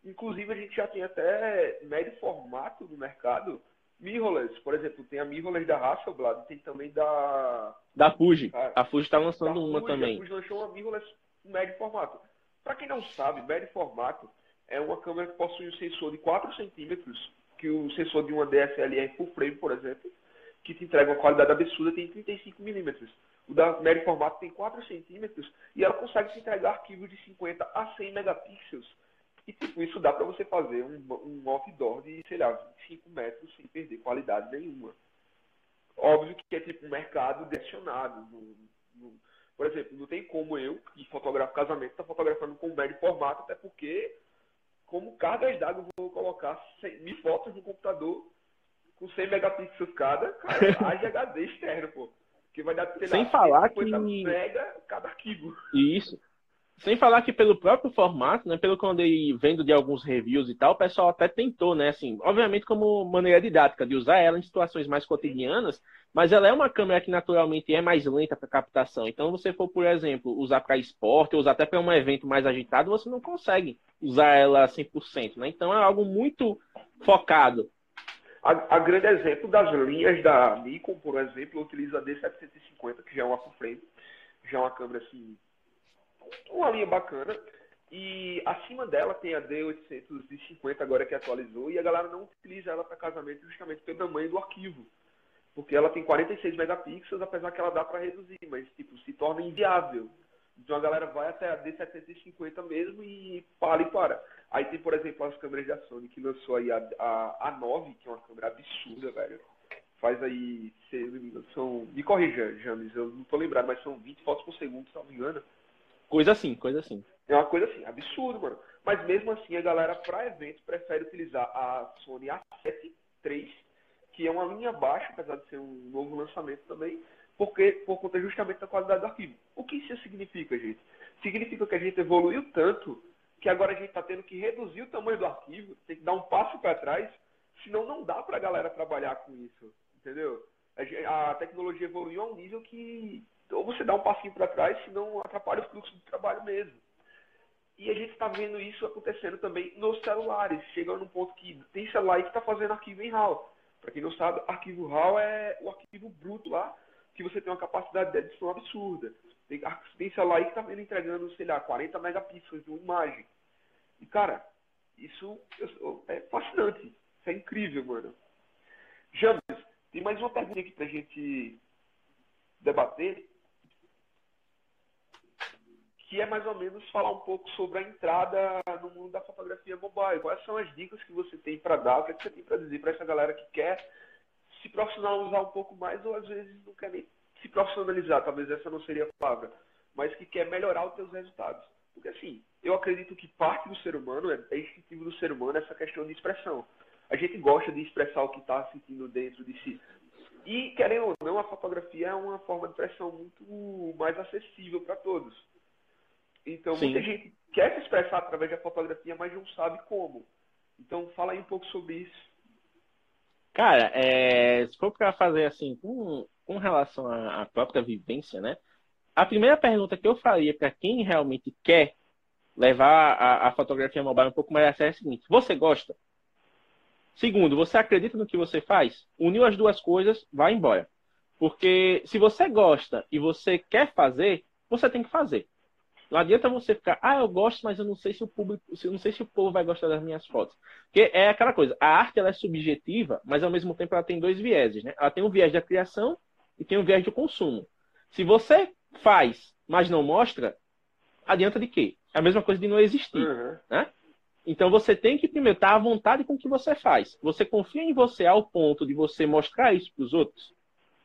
Inclusive a gente já tem até médio formato no mercado. Mirrorless, por exemplo, tem a mirrorless da Hasselblad, tem também da da Fuji. A, a Fuji está lançando uma Fuji, também. A Fuji lançou uma mirrorless médio formato. Para quem não sabe, médio formato é uma câmera que possui um sensor de 4 centímetros, que o sensor de uma DSLR full frame, por exemplo, que te entrega uma qualidade absurda, tem 35 milímetros. O da médio formato tem 4 centímetros e ela consegue te entregar arquivos de 50 a 100 megapixels. E tipo, isso dá para você fazer um, um outdoor de, sei lá, 25 metros sem perder qualidade nenhuma. Óbvio que é tipo um mercado direcionado. No, no, por exemplo, não tem como eu, que fotografo casamento, estar tá fotografando com médio formato, até porque como cargas d'água vou colocar 100 mil fotos no computador com 100 megapixels cada, cara, <laughs> haja HD externo, pô. Que vai dar, sei Sem lá, falar que... mega cada arquivo. Isso. Sem falar que pelo próprio formato, né, pelo que eu andei vendo de alguns reviews e tal, o pessoal até tentou, né, assim, obviamente como maneira didática de usar ela em situações mais cotidianas, mas ela é uma câmera que naturalmente é mais lenta para captação. Então, você for, por exemplo, usar para esporte, ou usar até para um evento mais agitado, você não consegue usar ela 100%, né? Então, é algo muito focado. A, a grande exemplo das linhas da Nikon, por exemplo, utiliza a D750, que já é uma full frame, já é uma câmera assim, uma linha bacana. E acima dela tem a D850 agora que atualizou e a galera não utiliza ela para casamento justamente pelo tamanho do arquivo porque ela tem 46 megapixels, apesar que ela dá para reduzir, mas tipo, se torna inviável. Então a galera vai até a D750 mesmo e para e para. Aí tem, por exemplo, as câmeras da Sony que lançou aí a, a, a 9, que é uma câmera absurda, velho. Faz aí, se são. Me corrija, James, eu não tô lembrado, mas são 20 fotos por segundo, se não me engano. Coisa assim, coisa assim. É uma coisa assim, absurdo, mano. Mas mesmo assim, a galera, para eventos, prefere utilizar a Sony A7 III que é uma linha baixa, apesar de ser um novo lançamento também, porque por conta justamente da qualidade do arquivo. O que isso significa, gente? Significa que a gente evoluiu tanto que agora a gente está tendo que reduzir o tamanho do arquivo, tem que dar um passo para trás, senão não dá para a galera trabalhar com isso, entendeu? A tecnologia evoluiu a um nível que ou você dá um passinho para trás, senão atrapalha o fluxo do trabalho mesmo. E a gente está vendo isso acontecendo também nos celulares, chegando num ponto que tem celular que está fazendo arquivo em RAW. Para quem não sabe, arquivo RAW é o arquivo bruto lá, que você tem uma capacidade de edição absurda. Tem, tem celular que está entregando, sei lá, 40 megapixels de uma imagem. E, cara, isso é fascinante. Isso é incrível, mano. James, tem mais uma pergunta aqui pra gente debater que é mais ou menos falar um pouco sobre a entrada no mundo da fotografia mobile. Quais são as dicas que você tem para dar? O que, é que você tem para dizer para essa galera que quer se profissionalizar um pouco mais ou às vezes não quer nem se profissionalizar, talvez essa não seria a palavra, mas que quer melhorar os seus resultados. Porque assim, eu acredito que parte do ser humano, é, é instintivo do ser humano essa questão de expressão. A gente gosta de expressar o que está sentindo dentro de si. E, querendo ou não, a fotografia é uma forma de expressão muito mais acessível para todos. Então, Sim. muita gente quer se expressar através da fotografia, mas não sabe como. Então, fala aí um pouco sobre isso. Cara, é, se for para fazer assim, com, com relação à, à, própria vivência, né? A primeira pergunta que eu faria para quem realmente quer levar a, a fotografia mobile um pouco mais a sério é a seguinte: você gosta? Segundo, você acredita no que você faz? Uniu as duas coisas, vai embora. Porque se você gosta e você quer fazer, você tem que fazer. Não adianta você ficar, ah, eu gosto, mas eu não sei se o público, eu não sei se o povo vai gostar das minhas fotos. Porque é aquela coisa, a arte ela é subjetiva, mas ao mesmo tempo ela tem dois vieses, né? Ela tem um viés da criação e tem um viés do consumo. Se você faz, mas não mostra, adianta de quê? É a mesma coisa de não existir, uhum. né? Então você tem que primeiro estar à vontade com o que você faz. Você confia em você ao ponto de você mostrar isso para os outros?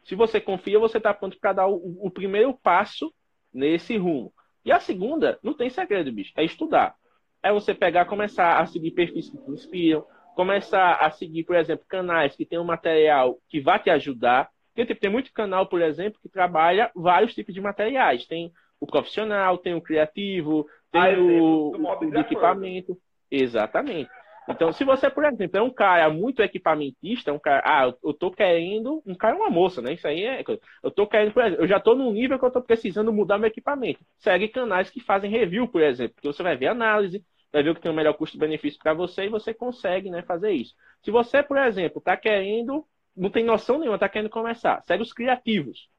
Se você confia, você está pronto para dar o, o primeiro passo nesse rumo. E a segunda, não tem segredo, bicho, é estudar. É você pegar, começar a seguir perfis que te inspiram, começar a seguir, por exemplo, canais que tem um material que vai te ajudar. Porque tipo, tem muito canal, por exemplo, que trabalha vários tipos de materiais. Tem o profissional, tem o criativo, tem ah, o, o equipamento. Exatamente. Então, se você, por exemplo, é um cara muito equipamentista, um cara, ah, eu tô querendo, um cara é uma moça, né? Isso aí é, eu tô querendo, por exemplo, eu já tô num nível que eu tô precisando mudar meu equipamento. Segue canais que fazem review, por exemplo, que você vai ver análise, vai ver o que tem o melhor custo-benefício para você e você consegue, né, fazer isso. Se você, por exemplo, tá querendo, não tem noção nenhuma, tá querendo começar, segue os criativos.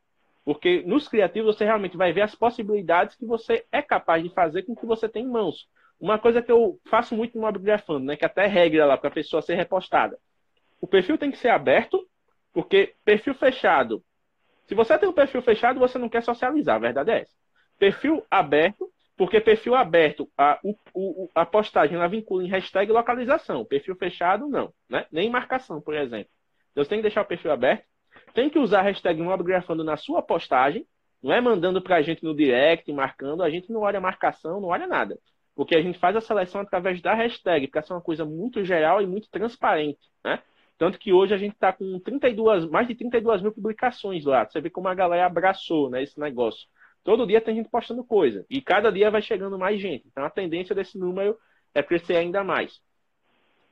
Porque nos criativos você realmente vai ver as possibilidades que você é capaz de fazer com o que você tem em mãos. Uma coisa que eu faço muito no Mobigrafando, né, que até é regra lá para a pessoa ser repostada. O perfil tem que ser aberto, porque perfil fechado. Se você tem um perfil fechado, você não quer socializar, a verdade é essa. Perfil aberto, porque perfil aberto, a, o, o, a postagem ela vincula em hashtag localização. Perfil fechado, não. Né? Nem marcação, por exemplo. Então você tem que deixar o perfil aberto. Tem que usar a hashtag Mobigrafando na sua postagem. Não é mandando para a gente no direct, marcando. A gente não olha marcação, não olha nada. Porque a gente faz a seleção através da hashtag, porque essa é uma coisa muito geral e muito transparente, né? Tanto que hoje a gente está com 32, mais de 32 mil publicações lá. Você vê como a galera abraçou né, esse negócio. Todo dia tem gente postando coisa. E cada dia vai chegando mais gente. Então a tendência desse número é crescer ainda mais.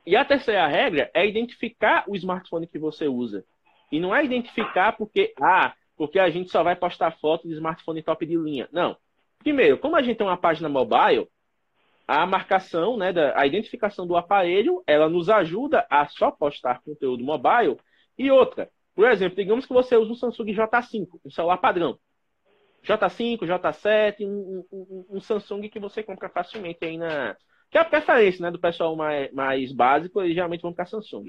E a terceira regra é identificar o smartphone que você usa. E não é identificar porque, ah, porque a gente só vai postar foto de smartphone top de linha. Não. Primeiro, como a gente tem uma página mobile, a marcação, né, da, a identificação do aparelho, ela nos ajuda a só postar conteúdo mobile. E outra, por exemplo, digamos que você usa um Samsung J5, um celular padrão. J5, J7, um, um, um Samsung que você compra facilmente aí na. Que é a preferência né, do pessoal mais, mais básico, eles geralmente vão para Samsung.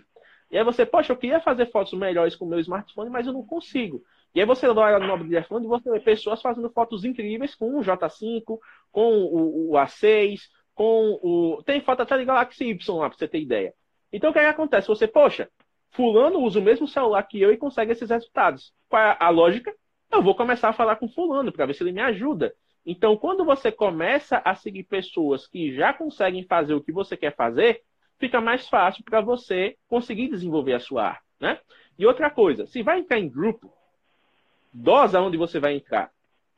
E aí você, poxa, eu queria fazer fotos melhores com o meu smartphone, mas eu não consigo. E aí você vai lá no mobile telefone e você vê pessoas fazendo fotos incríveis com o J5, com o, o A6, com o. Tem de Galaxy Y lá, pra você ter ideia. Então o que, é que acontece? Você, poxa, fulano usa o mesmo celular que eu e consegue esses resultados. Qual é a lógica? Eu vou começar a falar com fulano para ver se ele me ajuda. Então, quando você começa a seguir pessoas que já conseguem fazer o que você quer fazer, fica mais fácil para você conseguir desenvolver a sua arte, né? E outra coisa, se vai entrar em grupo, dosa onde você vai entrar.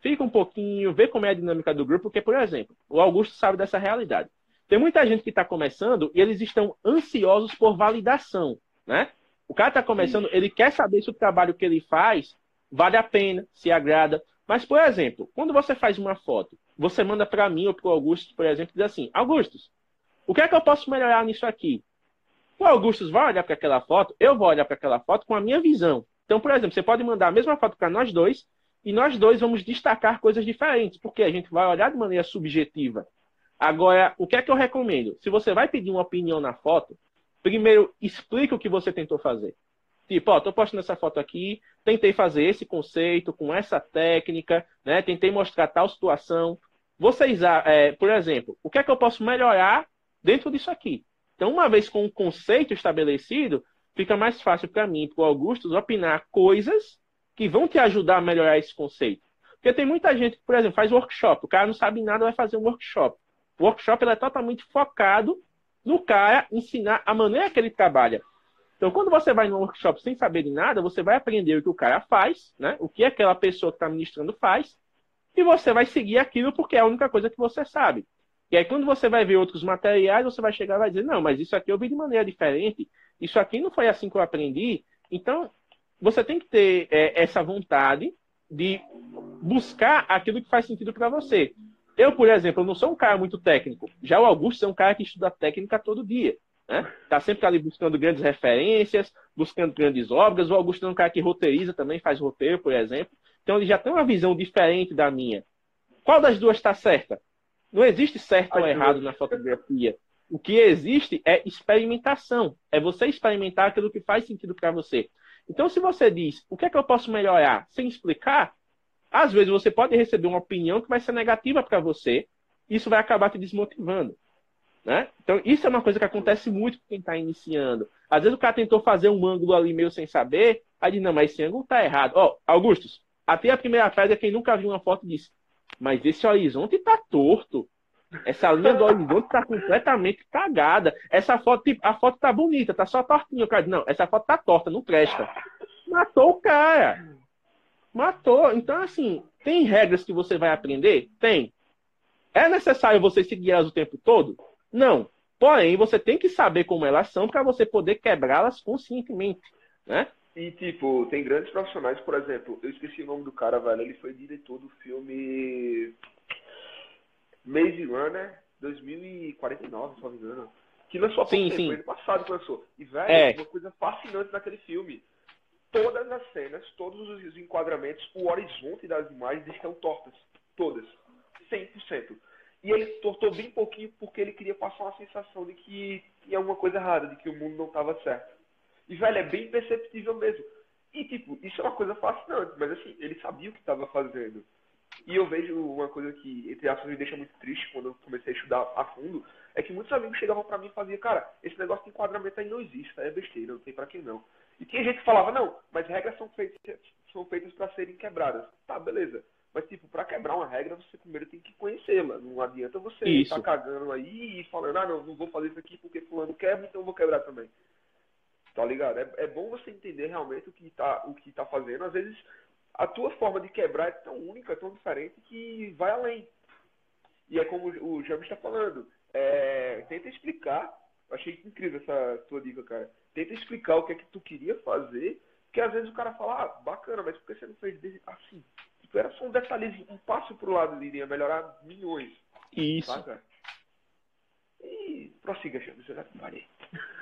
Fica um pouquinho, vê como é a dinâmica do grupo, porque, por exemplo, o Augusto sabe dessa realidade. Tem muita gente que está começando e eles estão ansiosos por validação, né? O cara está começando, ele quer saber se o trabalho que ele faz vale a pena, se agrada. Mas, por exemplo, quando você faz uma foto, você manda para mim ou para o Augusto, por exemplo, e diz assim: Augustus, o que é que eu posso melhorar nisso aqui? O Augustus vai olhar para aquela foto, eu vou olhar para aquela foto com a minha visão. Então, por exemplo, você pode mandar a mesma foto para nós dois e nós dois vamos destacar coisas diferentes, porque a gente vai olhar de maneira subjetiva. Agora, o que é que eu recomendo? Se você vai pedir uma opinião na foto, primeiro explica o que você tentou fazer. Tipo, ó, tô postando essa foto aqui, tentei fazer esse conceito com essa técnica, né? Tentei mostrar tal situação. Vocês, é, por exemplo, o que é que eu posso melhorar dentro disso aqui? Então, uma vez com o conceito estabelecido, fica mais fácil para mim, para o Augusto, opinar coisas que vão te ajudar a melhorar esse conceito. Porque tem muita gente que, por exemplo, faz workshop, o cara não sabe nada, vai fazer um workshop. O workshop é totalmente focado no cara ensinar a maneira que ele trabalha. Então, quando você vai num workshop sem saber de nada, você vai aprender o que o cara faz, né? o que aquela pessoa que está ministrando faz, e você vai seguir aquilo porque é a única coisa que você sabe. E aí, quando você vai ver outros materiais, você vai chegar e vai dizer: não, mas isso aqui eu vi de maneira diferente, isso aqui não foi assim que eu aprendi. Então, você tem que ter é, essa vontade de buscar aquilo que faz sentido para você. Eu, por exemplo, não sou um cara muito técnico. Já o Augusto é um cara que estuda técnica todo dia. Né? Tá sempre ali buscando grandes referências, buscando grandes obras. O Augusto é um cara que roteiriza também, faz roteiro, por exemplo. Então ele já tem uma visão diferente da minha. Qual das duas está certa? Não existe certo ou errado na fotografia. O que existe é experimentação. É você experimentar aquilo que faz sentido para você. Então, se você diz o que é que eu posso melhorar sem explicar, às vezes você pode receber uma opinião que vai ser negativa para você. Isso vai acabar te desmotivando. Né? Então, isso é uma coisa que acontece muito com quem está iniciando. Às vezes o cara tentou fazer um ângulo ali meio sem saber, aí diz, não, mas esse ângulo está errado. Ó, oh, Augustus, até a primeira frase, quem nunca viu uma foto disse, mas esse horizonte está torto. Essa linha do horizonte está completamente cagada. Essa foto, tipo, a foto tá bonita, tá só tortinha. O cara não, essa foto tá torta, não presta. Matou o cara. Matou. Então, assim, tem regras que você vai aprender? Tem. É necessário você seguir elas o tempo todo? Não. Porém, você tem que saber como elas são para você poder quebrá-las conscientemente, né? E, tipo, tem grandes profissionais, por exemplo, eu esqueci o nome do cara, velho, ele foi diretor do filme Maze Runner 2049, se não me engano. Que lançou há pouco sim, tempo, sim. ano passado que lançou. E, velho, é. uma coisa fascinante naquele filme. Todas as cenas, todos os enquadramentos, o horizonte das imagens estão tortas. Todas. 100%. E ele tortou bem pouquinho porque ele queria passar uma sensação de que tinha alguma coisa errada, de que o mundo não estava certo. E, velho, é bem perceptível mesmo. E, tipo, isso é uma coisa fascinante, mas assim, ele sabia o que estava fazendo. E eu vejo uma coisa que, entre aspas, me deixa muito triste quando eu comecei a estudar a fundo, é que muitos amigos chegavam para mim e faziam, cara, esse negócio de enquadramento aí não existe, é besteira, não tem para quem não. E tinha gente que falava, não, mas regras são feitas, são feitas para serem quebradas. Tá, beleza. Mas, tipo, pra quebrar uma regra, você primeiro tem que conhecê-la. Não adianta você estar tá cagando aí e falando, ah, não, não vou fazer isso aqui porque fulano quebra, então eu vou quebrar também. Tá ligado? É, é bom você entender realmente o que, tá, o que tá fazendo. Às vezes, a tua forma de quebrar é tão única, tão diferente, que vai além. E é como o James está falando. É, tenta explicar. Achei incrível essa tua dica, cara. Tenta explicar o que é que tu queria fazer. Porque às vezes o cara fala, ah, bacana, mas por que você não fez assim? Tipo, era só um detalhezinho, um passo pro lado ali, ia melhorar milhões. Isso. Saca? E prossiga, James, eu já parei.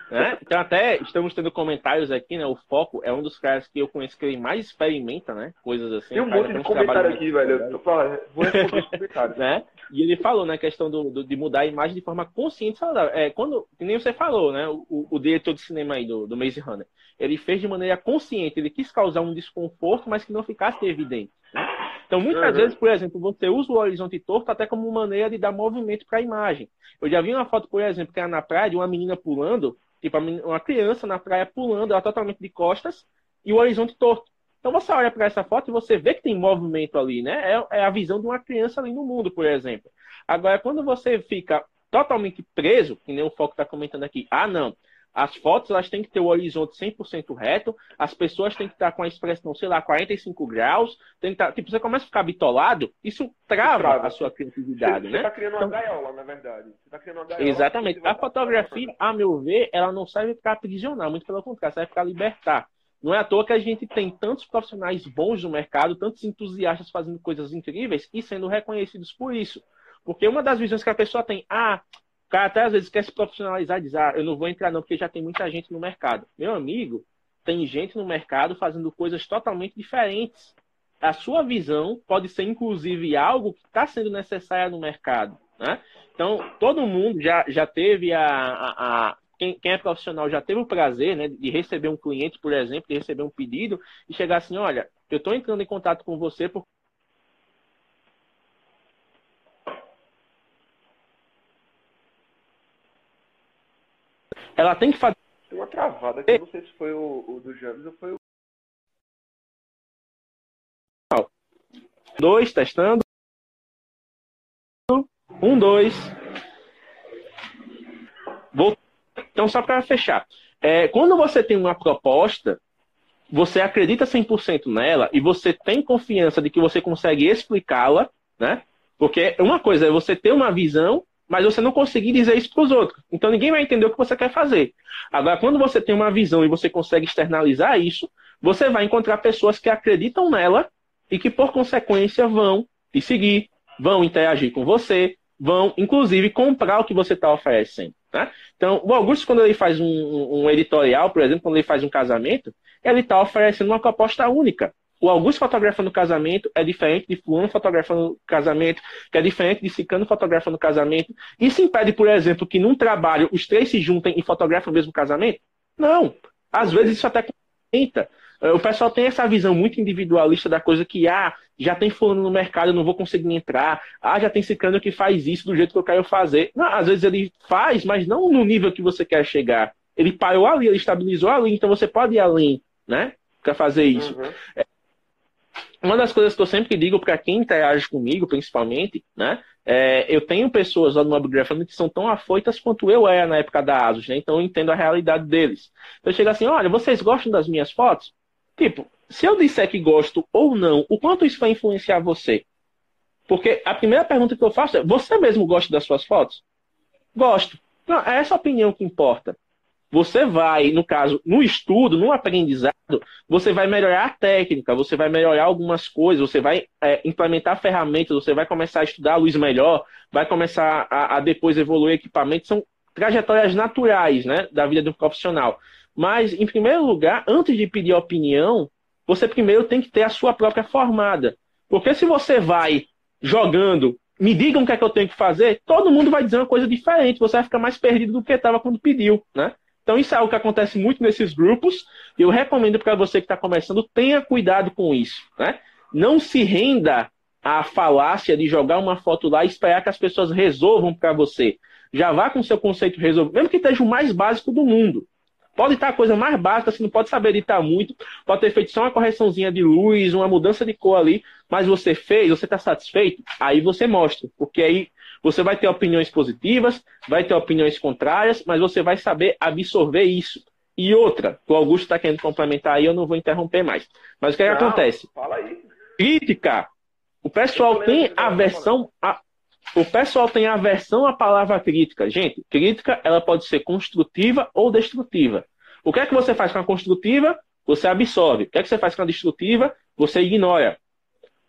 Né? Então até estamos tendo comentários aqui, né? O Foco é um dos caras que eu conheço que ele mais experimenta, né? Coisas assim. Tem um monte de comentário aqui, velho. Eu falando, vou responder os comentários. <laughs> né? E ele falou, né, a questão do, do, de mudar a imagem de forma consciente e saudável. É, quando, que nem você falou, né? O, o diretor de cinema aí do, do Maze Runner. Ele fez de maneira consciente, ele quis causar um desconforto, mas que não ficasse evidente. Né? Então, muitas uhum. vezes, por exemplo, você usa o horizonte torto até como maneira de dar movimento para a imagem. Eu já vi uma foto, por exemplo, que era na praia de uma menina pulando Tipo, uma criança na praia pulando, ela totalmente de costas e o horizonte torto. Então você olha para essa foto e você vê que tem movimento ali, né? É, é, a visão de uma criança ali no mundo, por exemplo. Agora, quando você fica totalmente preso, que nem o Foco está comentando aqui, ah, não, as fotos elas têm que ter o horizonte 100% reto, as pessoas têm que estar com a expressão, sei lá, 45 graus, tem que estar, tipo, você começa a ficar bitolado, isso trava, trava. a sua criatividade, você, né? Você está criando uma então, gaiola, na verdade. Você tá criando uma gaiola. Exatamente. A fotografia, a meu ver, ela não serve para aprisionar, muito pelo contrário, serve para libertar. Não é à toa que a gente tem tantos profissionais bons no mercado, tantos entusiastas fazendo coisas incríveis e sendo reconhecidos por isso. Porque uma das visões que a pessoa tem, ah, o cara até às vezes quer se profissionalizar e diz, ah, eu não vou entrar não, porque já tem muita gente no mercado. Meu amigo, tem gente no mercado fazendo coisas totalmente diferentes. A sua visão pode ser, inclusive, algo que está sendo necessário no mercado. Né? Então, todo mundo já, já teve a, a, a quem, quem, é profissional já teve o prazer né, de receber um cliente, por exemplo, de receber um pedido e chegar assim, olha, eu estou entrando em contato com você porque Ela tem que fazer. Tem uma travada aqui, não sei se foi o, o do James ou foi o. Dois, testando. Um, dois. Vou... Então, só para fechar. É, quando você tem uma proposta, você acredita 100% nela e você tem confiança de que você consegue explicá-la, né? Porque uma coisa é você ter uma visão mas você não conseguir dizer isso para os outros. Então ninguém vai entender o que você quer fazer. Agora, quando você tem uma visão e você consegue externalizar isso, você vai encontrar pessoas que acreditam nela e que, por consequência, vão te seguir, vão interagir com você, vão, inclusive, comprar o que você está oferecendo. Tá? Então, o Augusto, quando ele faz um, um editorial, por exemplo, quando ele faz um casamento, ele está oferecendo uma proposta única. O Augusto fotografando casamento é diferente de Fulano fotografando casamento, que é diferente de Cicano fotografando casamento. Isso impede, por exemplo, que num trabalho os três se juntem e fotografem o mesmo casamento? Não. Às vezes isso até comenta. Eh, o pessoal tem essa visão muito individualista da coisa que, ah, já tem fulano no mercado, eu não vou conseguir entrar. Ah, já tem cicano que faz isso do jeito que eu quero fazer. Não, às vezes ele faz, mas não no nível que você quer chegar. Ele parou ali, ele estabilizou ali, então você pode ir além, né? Para fazer isso. Uhum. É, uma das coisas que eu sempre digo para quem interage comigo, principalmente, né? É, eu tenho pessoas lá no Webgraphic que são tão afoitas quanto eu era na época da ASUS, né? Então eu entendo a realidade deles. Então eu chego assim, olha, vocês gostam das minhas fotos? Tipo, se eu disser que gosto ou não, o quanto isso vai influenciar você? Porque a primeira pergunta que eu faço é, você mesmo gosta das suas fotos? Gosto. Não, é essa opinião que importa. Você vai, no caso, no estudo, no aprendizado, você vai melhorar a técnica, você vai melhorar algumas coisas, você vai é, implementar ferramentas, você vai começar a estudar a luz melhor, vai começar a, a depois evoluir equipamentos. São trajetórias naturais né, da vida um profissional. Mas, em primeiro lugar, antes de pedir opinião, você primeiro tem que ter a sua própria formada. Porque se você vai jogando, me digam o que é que eu tenho que fazer, todo mundo vai dizer uma coisa diferente, você vai ficar mais perdido do que estava quando pediu, né? Então, isso é algo que acontece muito nesses grupos. Eu recomendo para você que está começando, tenha cuidado com isso. Né? Não se renda à falácia de jogar uma foto lá e esperar que as pessoas resolvam para você. Já vá com seu conceito resolvido, mesmo que esteja o mais básico do mundo. Pode estar a coisa mais básica, você não pode saber editar muito, pode ter feito só uma correçãozinha de luz, uma mudança de cor ali, mas você fez, você está satisfeito, aí você mostra, porque aí você vai ter opiniões positivas, vai ter opiniões contrárias, mas você vai saber absorver isso. E outra, o Augusto está querendo complementar aí, eu não vou interromper mais. Mas o que, é que acontece? Crítica. O pessoal tem aversão a, o pessoal tem aversão à palavra crítica. Gente, crítica ela pode ser construtiva ou destrutiva. O que é que você faz com a construtiva? Você absorve. O que é que você faz com a destrutiva? Você ignora.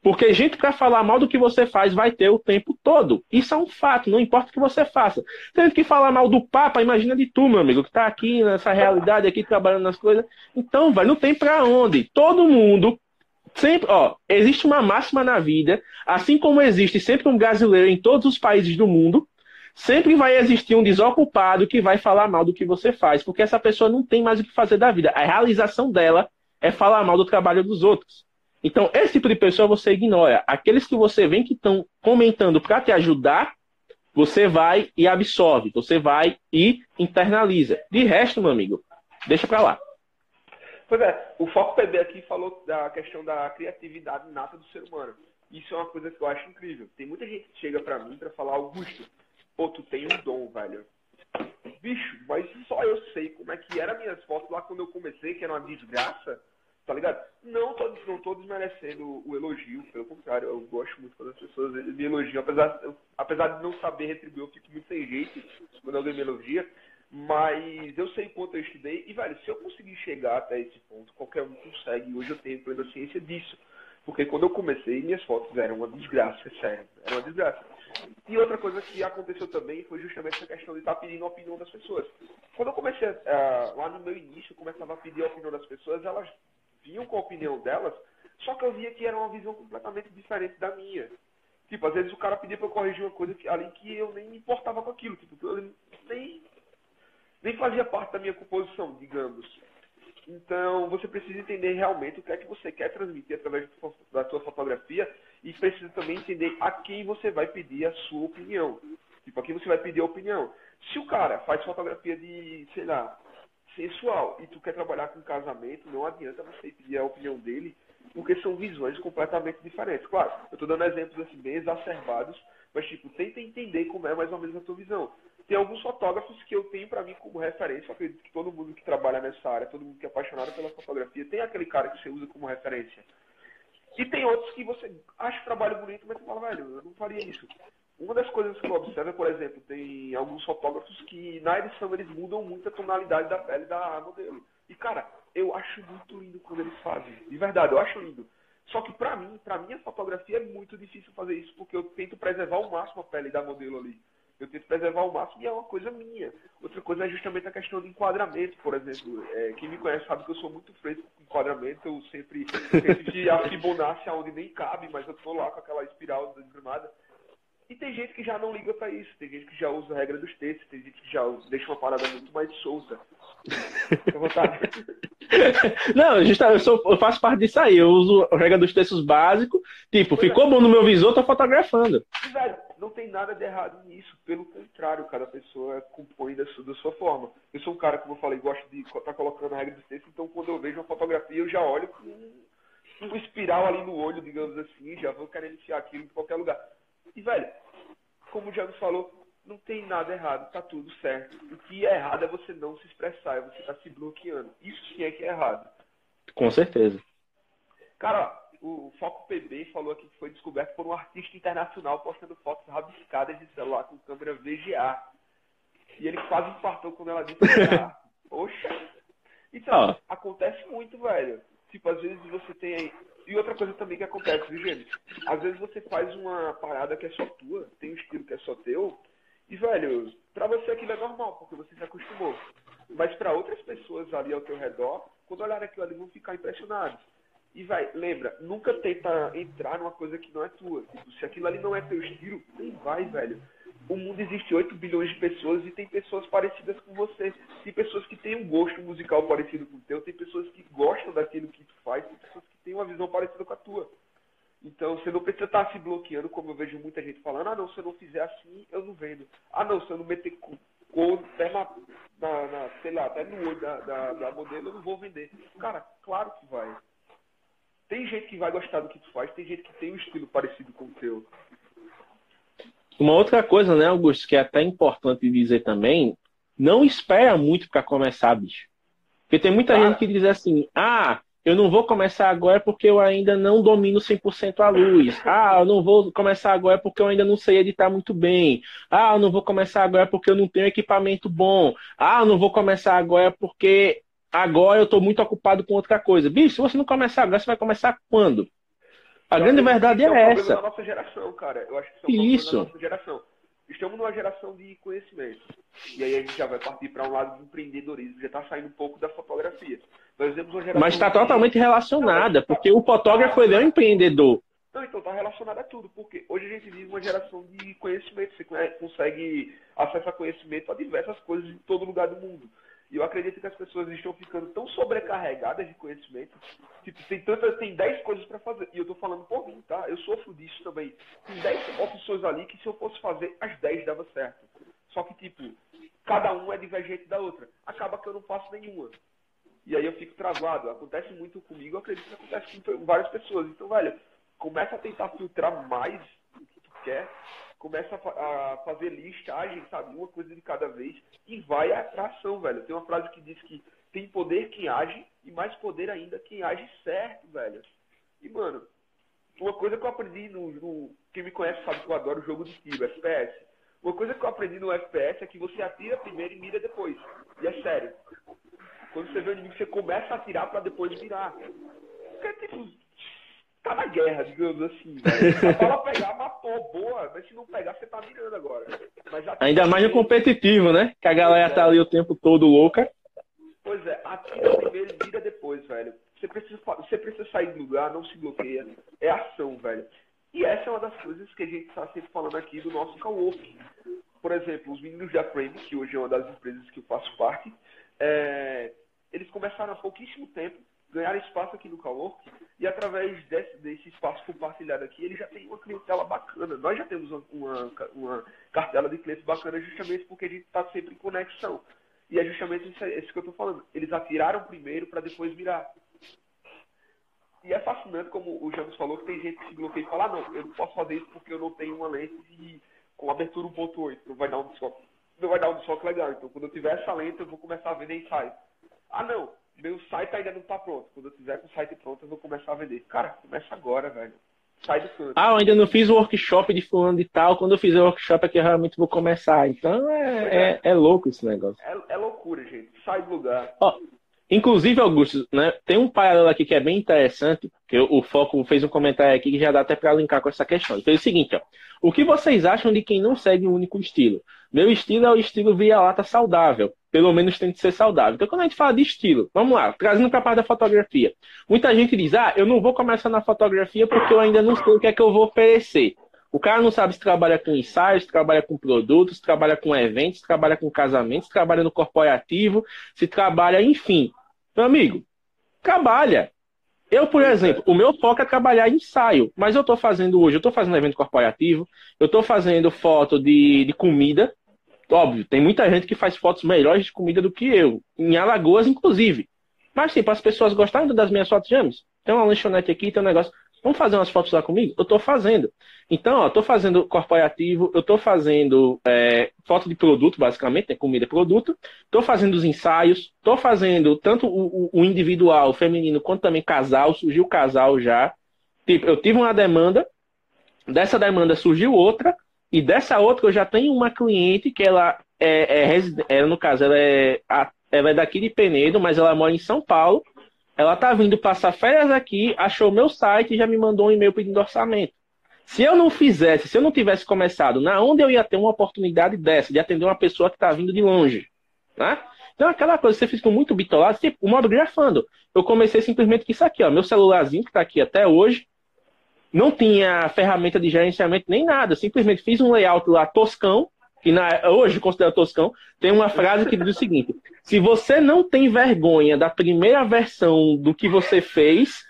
Porque gente para falar mal do que você faz vai ter o tempo todo. Isso é um fato, não importa o que você faça. Tendo que falar mal do Papa, imagina de tu, meu amigo, que está aqui nessa realidade, aqui trabalhando nas coisas. Então, vai, não tem para onde. Todo mundo sempre, ó, existe uma máxima na vida, assim como existe sempre um brasileiro em todos os países do mundo, sempre vai existir um desocupado que vai falar mal do que você faz, porque essa pessoa não tem mais o que fazer da vida. A realização dela é falar mal do trabalho dos outros. Então, esse tipo de pessoa você ignora. Aqueles que você vê que estão comentando para te ajudar, você vai e absorve, você vai e internaliza. De resto, meu amigo, deixa para lá. Pois é, o Foco PB aqui falou da questão da criatividade nata do ser humano. Isso é uma coisa que eu acho incrível. Tem muita gente que chega para mim para falar, Augusto, pô, tu tem um dom, velho. Bicho, mas só eu sei como é que era minhas fotos lá quando eu comecei, que era uma desgraça tá ligado? Não tô, não tô desmerecendo o elogio, pelo contrário, eu gosto muito quando as pessoas me elogiam, apesar, apesar de não saber retribuir, eu fico muito sem jeito quando alguém me elogia, mas eu sei quanto eu estudei, e, velho, se eu conseguir chegar até esse ponto, qualquer um consegue, hoje eu tenho plena ciência disso, porque quando eu comecei, minhas fotos eram uma desgraça, sério, era uma desgraça. E outra coisa que aconteceu também foi justamente essa questão de estar tá pedindo a opinião das pessoas. Quando eu comecei, lá no meu início, eu começava a pedir a opinião das pessoas, elas vinham com a opinião delas, só que eu via que era uma visão completamente diferente da minha. Tipo, às vezes o cara pedia pra eu corrigir uma coisa que, ali que eu nem me importava com aquilo. Tipo, eu nem, nem fazia parte da minha composição, digamos. Então, você precisa entender realmente o que é que você quer transmitir através da sua fotografia e precisa também entender a quem você vai pedir a sua opinião. Tipo, a quem você vai pedir a opinião. Se o cara faz fotografia de, sei lá, sensual e tu quer trabalhar com casamento, não adianta você pedir a opinião dele, porque são visões completamente diferentes. Claro, eu estou dando exemplos assim bem exacerbados, mas tipo, tenta entender como é mais ou menos a tua visão. Tem alguns fotógrafos que eu tenho para mim como referência, acredito que todo mundo que trabalha nessa área, todo mundo que é apaixonado pela fotografia, tem aquele cara que você usa como referência. E tem outros que você acha o trabalho bonito, mas você fala, velho, eu não faria isso. Uma das coisas que eu observo, por exemplo, tem alguns fotógrafos que na edição eles mudam muito a tonalidade da pele da modelo. E cara, eu acho muito lindo quando eles fazem. De verdade, eu acho lindo. Só que pra mim, pra minha fotografia é muito difícil fazer isso, porque eu tento preservar ao máximo a pele da modelo ali. Eu tento preservar ao máximo e é uma coisa minha. Outra coisa é justamente a questão do enquadramento, por exemplo. É, quem me conhece sabe que eu sou muito fresco com enquadramento. Eu sempre de <laughs> a Fibonacci aonde nem cabe, mas eu tô lá com aquela espiral desgramada. E tem gente que já não liga para isso, tem gente que já usa a regra dos textos, tem gente que já deixa uma parada muito mais solta. <laughs> Não, justamente, eu, sou, eu faço parte disso aí. Eu uso a regra dos textos básicos. Tipo, pois ficou é. bom no meu visor, tô fotografando. Velho, não tem nada de errado nisso. Pelo contrário, cada pessoa compõe da sua, da sua forma. Eu sou um cara, como eu falei, gosto de estar tá colocando a regra dos textos, então quando eu vejo uma fotografia, eu já olho com um espiral ali no olho, digamos assim, já vou querer iniciar aquilo em qualquer lugar. E, velho, como o Diego falou, não tem nada errado, tá tudo certo. O que é errado é você não se expressar, é você tá se bloqueando. Isso sim é que é errado. Com certeza. Cara, o Foco PB falou aqui que foi descoberto por um artista internacional postando fotos rabiscadas de celular com câmera VGA. E ele quase infartou quando ela disse VGA. <laughs> Oxa! Então, ah. acontece muito, velho. Tipo, às vezes você tem aí e outra coisa também que acontece, viu, gente? Às vezes você faz uma parada que é só tua, tem um estilo que é só teu, e, velho, pra você aquilo é normal, porque você se acostumou. Mas para outras pessoas ali ao teu redor, quando olharem aquilo ali, vão ficar impressionados. E, vai, lembra, nunca tenta entrar numa coisa que não é tua. Tipo, se aquilo ali não é teu estilo, nem vai, velho o mundo existe 8 bilhões de pessoas e tem pessoas parecidas com você. Tem pessoas que têm um gosto musical parecido com o teu, tem pessoas que gostam daquilo que tu faz, tem pessoas têm uma visão parecida com a tua. Então você não precisa estar se bloqueando, como eu vejo muita gente falando, ah não, se eu não fizer assim, eu não vendo. Ah não, se eu não meter cor até na, na, na, sei lá, até no olho da, da, da modelo, eu não vou vender. Cara, claro que vai. Tem gente que vai gostar do que tu faz, tem gente que tem um estilo parecido com o teu. Uma outra coisa, né, Augusto, que é até importante dizer também, não espera muito para começar, bicho. Porque tem muita gente que diz assim: ah, eu não vou começar agora porque eu ainda não domino 100% a luz. Ah, eu não vou começar agora porque eu ainda não sei editar muito bem. Ah, eu não vou começar agora porque eu não tenho equipamento bom. Ah, eu não vou começar agora porque agora eu estou muito ocupado com outra coisa. Bicho, se você não começar agora, você vai começar quando? A eu grande verdade é, é essa. da nossa geração, cara. Eu acho que isso é um isso. da nossa geração. Estamos numa geração de conhecimento. E aí a gente já vai partir para um lado do empreendedorismo, já está saindo um pouco da fotografia. Nós temos uma geração Mas está totalmente relacionada, porque o fotógrafo ele é um empreendedor. Não, então está relacionado a tudo, porque hoje a gente vive uma geração de conhecimento. Você consegue acessar conhecimento a diversas coisas em todo lugar do mundo. E eu acredito que as pessoas estão ficando tão sobrecarregadas de conhecimento. Tipo, tem tantas, tem 10 coisas para fazer. E eu tô falando por mim, tá? Eu sofro disso também. Tem 10 opções ali que se eu fosse fazer, as 10 dava certo. Só que, tipo, cada uma é divergente da outra. Acaba que eu não faço nenhuma. E aí eu fico travado. Acontece muito comigo, eu acredito que acontece com várias pessoas. Então, velho, começa a tentar filtrar mais o que tu quer começa a, a, fazer listagem, sabe? Uma coisa de cada vez e vai pra ação, velho. Tem uma frase que diz que tem poder quem age e mais poder ainda quem age certo, velho. E, mano, uma coisa que eu aprendi no, no. Quem me conhece sabe que eu adoro jogo de tiro, FPS. Uma coisa que eu aprendi no FPS é que você atira primeiro e mira depois. E é sério. Quando você vê o inimigo, você começa a atirar para depois mirar. Porque, tipo, tá na guerra, digamos assim. Velho. A <laughs> bola pegar, matou, boa, mas se não pegar, você tá mirando agora. Ainda mais no competitivo, né? Que a galera tá é. ali o tempo todo louca. Pois é, atira primeiro e mira depois, velho. Você precisa, você precisa sair do lugar, não se bloqueia. É ação, velho. E essa é uma das coisas que a gente está sempre falando aqui do nosso coworking. Por exemplo, os meninos da Frame, que hoje é uma das empresas que eu faço parte, é, eles começaram há pouquíssimo tempo ganhar espaço aqui no Cowork e através desse, desse, espaço compartilhado aqui, ele já tem uma clientela bacana. Nós já temos uma, uma, cartela de clientes bacana justamente porque a gente está sempre em conexão. E é justamente isso, isso que eu estou falando. Eles atiraram primeiro para depois virar. E é fascinante, como o James falou, que tem gente que se bloqueia e fala, ah, não, eu não posso fazer isso porque eu não tenho uma lente de, com abertura 1.8, não vai dar um desfoque. Não vai dar um desfoque legal. Então, quando eu tiver essa lente, eu vou começar a vender ensaio. Ah, não, meu site ainda não tá pronto. Quando eu tiver com o site pronto, eu vou começar a vender. Cara, começa agora, velho. Sai do canto. Ah, eu ainda não fiz o workshop de fulano e tal. Quando eu fizer o workshop é que eu realmente vou começar. Então é, é. é, é louco esse negócio. É, é, loucura, gente. Sai do lugar. Ó, inclusive, Augusto, né, tem um paralelo aqui que é bem interessante, que o Foco fez um comentário aqui que já dá até para linkar com essa questão. Ele fez o seguinte, ó. O que vocês acham de quem não segue um único estilo? Meu estilo é o estilo via-lata saudável pelo menos tem que ser saudável. Então, quando a gente fala de estilo, vamos lá, trazendo para a parte da fotografia. Muita gente diz, ah, eu não vou começar na fotografia porque eu ainda não sei o que é que eu vou oferecer. O cara não sabe se trabalha com ensaios, se trabalha com produtos, trabalha com eventos, trabalha com casamentos, trabalha no corporativo, se trabalha, enfim. Meu amigo, trabalha. Eu, por exemplo, o meu foco é trabalhar em ensaio, mas eu estou fazendo hoje, eu estou fazendo evento corporativo, eu estou fazendo foto de, de comida, Óbvio, tem muita gente que faz fotos melhores de comida do que eu, em Alagoas, inclusive. Mas, sim, para as pessoas gostarem das minhas fotos, James, tem uma lanchonete aqui, tem um negócio. Vamos fazer umas fotos lá comigo? Eu estou fazendo. Então, estou fazendo corporativo, eu estou fazendo é, foto de produto, basicamente, né, comida produto. Estou fazendo os ensaios, estou fazendo tanto o, o, individual, o feminino, quanto também casal. Surgiu casal já. Tipo, eu tive uma demanda, dessa demanda surgiu outra, e dessa outra, eu já tenho uma cliente que ela é, é residente, ela, no caso, ela é, ela é daqui de Penedo, mas ela mora em São Paulo. Ela tá vindo passar férias aqui, achou meu site e já me mandou um e-mail pedindo orçamento. Se eu não fizesse, se eu não tivesse começado, na onde eu ia ter uma oportunidade dessa, de atender uma pessoa que está vindo de longe, né? Então, aquela coisa, você fica muito bitolado, tipo, o modo grafando. Eu comecei simplesmente com isso aqui, ó, meu celularzinho que está aqui até hoje, não tinha ferramenta de gerenciamento nem nada. Simplesmente fiz um layout lá toscão, que na, hoje considero toscão. Tem uma frase que diz o seguinte: se você não tem vergonha da primeira versão do que você fez,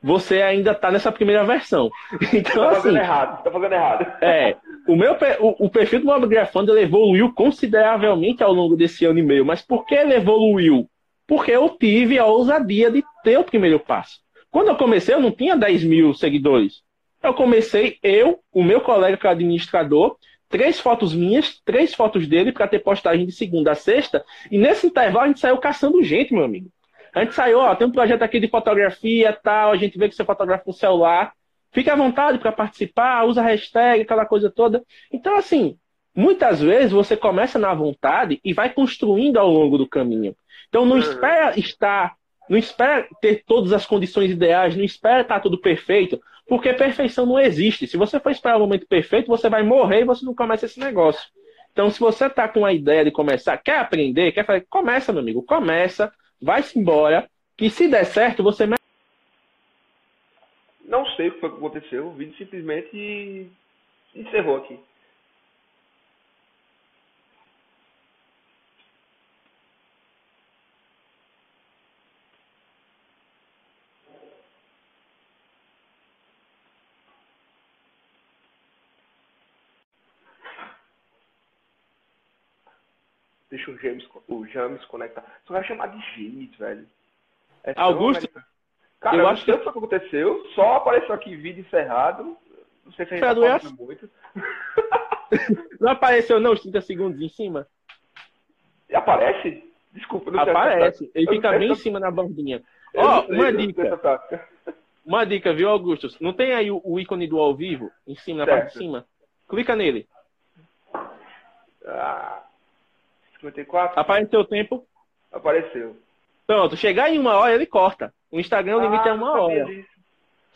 você ainda está nessa primeira versão. <laughs> Então, tá fazendo assim, errado, tá fazendo errado. É. o meu o, o perfil do Bob Grafando evoluiu consideravelmente ao longo desse ano e meio. Mas por que ele evoluiu? Porque eu tive a ousadia de ter o primeiro passo. Quando eu comecei, eu não tinha 10 mil seguidores. Eu comecei, eu, o meu colega que é administrador, três fotos minhas, três fotos dele para ter postagem de segunda a sexta. E nesse intervalo a gente saiu caçando gente, meu amigo. A gente saiu, ó, tem um projeto aqui de fotografia, tal, a gente vê que você fotografa com celular. Fique à vontade para participar, usa hashtag, aquela coisa toda. Então, assim, muitas vezes você começa na vontade e vai construindo ao longo do caminho. Então, não uhum. espera estar, não espera ter todas as condições ideais, não espera estar tudo perfeito, porque perfeição não existe. Se você for esperar o momento perfeito, você vai morrer e você não começa esse negócio. Então, se você está com a ideia de começar, quer aprender, quer fazer, começa, meu amigo, começa, vai-se embora, que se der certo, você não sei o que aconteceu. O vídeo simplesmente encerrou aqui. Deixa o James, o James conectar. Só vai chamar de James, velho. É Augusto, Cara, eu, acho que foi o que aconteceu. Só apareceu aqui vídeo encerrado. Não sei se a gente tá falando muito. <laughs> <laughs> não apareceu não os 30 segundos em cima? E aparece? Desculpa, não Aparece. Ele fica bem em cima na bordinha. Ó, oh, uma dica. Uma dica, viu, Augusto? Não tem aí o, o ícone do ao vivo em cima, na certo. parte de cima? Clica nele. Ah, 54? Apareceu o tempo? Apareceu. Pronto, chegar em uma hora ele corta. O Instagram o limite é ah, é uma hora.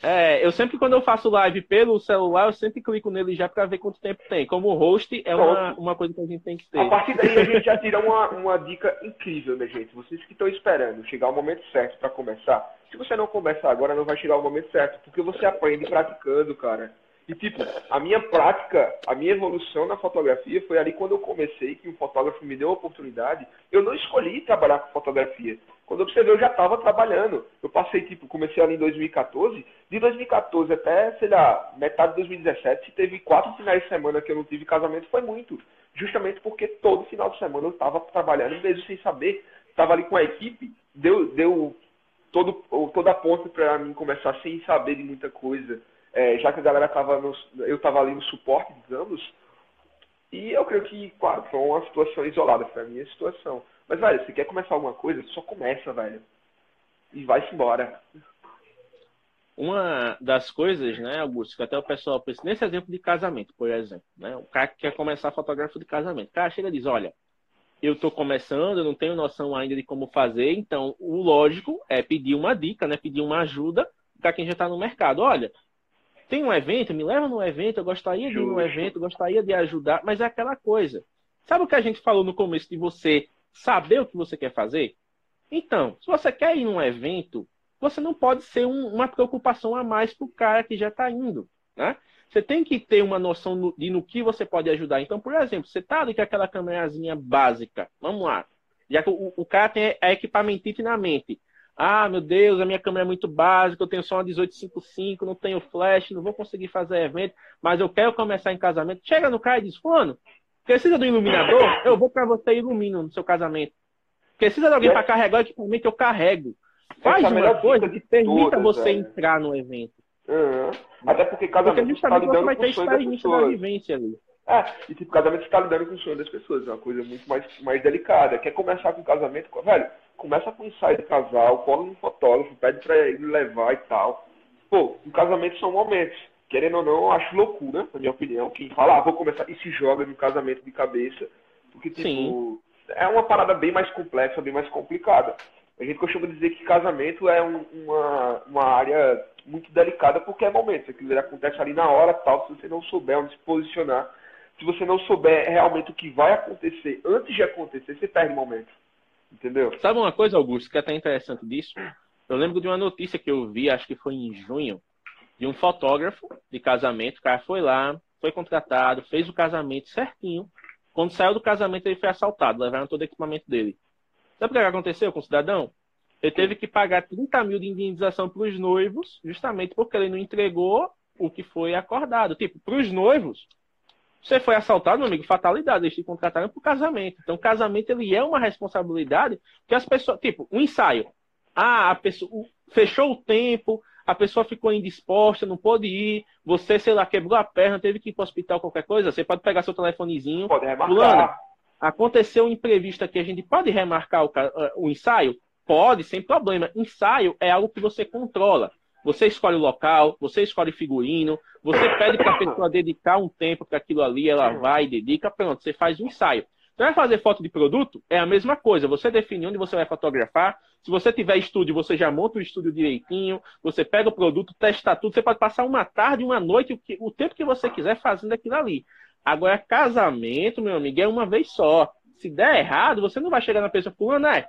É, eu sempre quando eu faço live pelo celular, eu sempre clico nele já para ver quanto tempo tem. Como o host é uma, uma coisa que a gente tem que ter. A partir daí a gente já tira uma, uma dica incrível, minha gente. Vocês que estão esperando chegar o momento certo para começar. Se você não começar agora, não vai chegar o momento certo, porque você aprende praticando, cara. E tipo, a minha prática, a minha evolução na fotografia foi ali quando eu comecei, que um fotógrafo me deu a oportunidade. Eu não escolhi trabalhar com fotografia. Quando eu observei, eu já estava trabalhando. Eu passei, tipo, comecei ali em 2014. De 2014 até, sei lá, metade de 2017, se teve quatro finais de semana que eu não tive casamento, foi muito. Justamente porque todo final de semana eu estava trabalhando, mesmo sem saber. Estava ali com a equipe, deu, deu todo, toda a ponta para mim começar sem saber de muita coisa. É, já que a galera estava eu estava ali no suporte, digamos. E eu creio que, claro, foi uma situação isolada, foi a minha situação. Mas, velho, se quer começar alguma coisa, só começa, velho. E vai-se embora. Uma das coisas, né, Augusto, que até o pessoal pensa, nesse exemplo de casamento, por exemplo, né? O cara que quer começar fotógrafo de casamento. O cara chega e diz, olha, eu estou começando, eu não tenho noção ainda de como fazer, então o lógico é pedir uma dica, né? Pedir uma ajuda para quem já está no mercado. Olha, tem um evento, me leva no evento, eu gostaria de ir no evento, gostaria de ajudar, mas é aquela coisa. Sabe o que a gente falou no começo de você saber o que você quer fazer? Então, se você quer ir num evento, você não pode ser um, uma preocupação a mais para o cara que já está indo. Né? Você tem que ter uma noção no, de no que você pode ajudar. Então, por exemplo, você está ali com aquela câmerazinha básica. Vamos lá. Já que o, o cara tem a equipamentite na mente. Ah, meu Deus, a minha câmera é muito básica, eu tenho só uma 1855, não tenho flash, não vou conseguir fazer evento, mas eu quero começar em casamento. Chega no cara e diz, Fulano, Precisa do iluminador? Eu vou para você e ilumino no seu casamento. Precisa de alguém para carregar o equipamento? Eu carrego. Faz Essa é uma coisa que permita todas, você velho. entrar no evento. Uhum. Até porque casamento porque justamente tá você vai ter experiência da vivência ali. É, e tipo, casamento está lidando com o sonho das pessoas, é uma coisa muito mais, mais delicada. Quer começar com casamento, velho, começa com ensaio de casal, cola um fotógrafo, pede pra ele levar e tal. Pô, um casamento são momentos querendo ou não, eu acho loucura, na minha opinião, quem fala, ah, vou começar e se joga no casamento de cabeça, porque, tipo, Sim. é uma parada bem mais complexa, bem mais complicada. A gente costuma dizer que casamento é um, uma, uma área muito delicada porque é momento, aquilo acontece ali na hora, tal, se você não souber onde se posicionar, se você não souber realmente o que vai acontecer antes de acontecer, você perde o momento. Entendeu? Sabe uma coisa, Augusto, que é até interessante disso? Eu lembro de uma notícia que eu vi, acho que foi em junho, de um fotógrafo de casamento. O cara foi lá, foi contratado, fez o casamento certinho. Quando saiu do casamento, ele foi assaltado, levaram todo o equipamento dele. Sabe o que aconteceu com o cidadão? Ele teve que pagar 30 mil de indenização para os noivos, justamente porque ele não entregou o que foi acordado. Tipo, para os noivos, Você foi assaltado, meu amigo, fatalidade. Eles te contrataram por casamento. Então, casamento ele é uma responsabilidade que as pessoas. Tipo, um ensaio. Ah, a pessoa fechou o tempo, a pessoa ficou indisposta, não pôde ir, você, sei lá, quebrou a perna, teve que ir para o hospital, qualquer coisa, você pode pegar seu telefonezinho. Pode remarcar. aconteceu um imprevisto aqui, a gente pode remarcar o, o ensaio? Pode, sem problema. Ensaio é algo que você controla. Você escolhe o local, você escolhe figurino, você pede para a pessoa dedicar um tempo para aquilo ali, ela vai, dedica, pronto, você faz um ensaio. Você vai fazer foto de produto? É a mesma coisa. Você define onde você vai fotografar. Se você tiver estúdio, você já monta o estúdio direitinho. Você pega o produto, testa tudo. Você pode passar uma tarde, uma noite, o, que, o tempo que você quiser fazendo aquilo ali. Agora, casamento, meu amigo, é uma vez só. Se der errado, você não vai chegar na pessoa falando, né?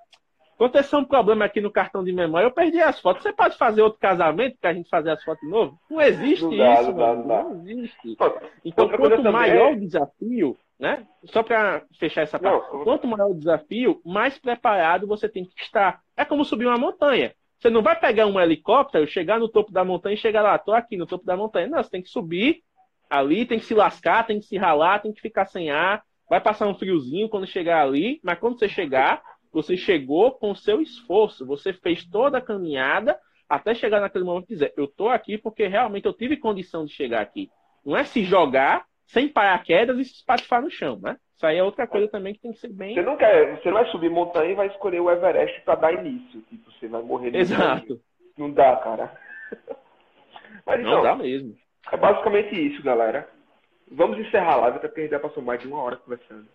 Aconteceu um problema aqui no cartão de memória, eu perdi as fotos. Você pode fazer outro casamento para a gente fazer as fotos de novo? Não existe não dá, isso, não, dá, não, não existe. Então, quanto maior o desafio, né? Só para fechar essa parte, quanto maior o desafio, mais preparado você tem que estar. É como subir uma montanha. Você não vai pegar um helicóptero, chegar no topo da montanha e chegar lá, tô aqui no topo da montanha. Não, você tem que subir ali, tem que se lascar, tem que se ralar, tem que ficar sem ar. Vai passar um friozinho quando chegar ali, mas quando você chegar, você chegou com o seu esforço, você fez toda a caminhada até chegar naquele momento e dizer: Eu estou aqui porque realmente eu tive condição de chegar aqui. Não é se jogar sem paraquedas e se espatifar no chão, né? Isso aí é outra coisa também que tem que ser bem. Você não quer, você não vai subir montanha e vai escolher o Everest para dar início. Tipo, você vai morrer Exato. Não dá, cara. <laughs> Mas, então, não dá mesmo. É basicamente isso, galera. Vamos encerrar a live, até porque a gente já passou mais de uma hora conversando.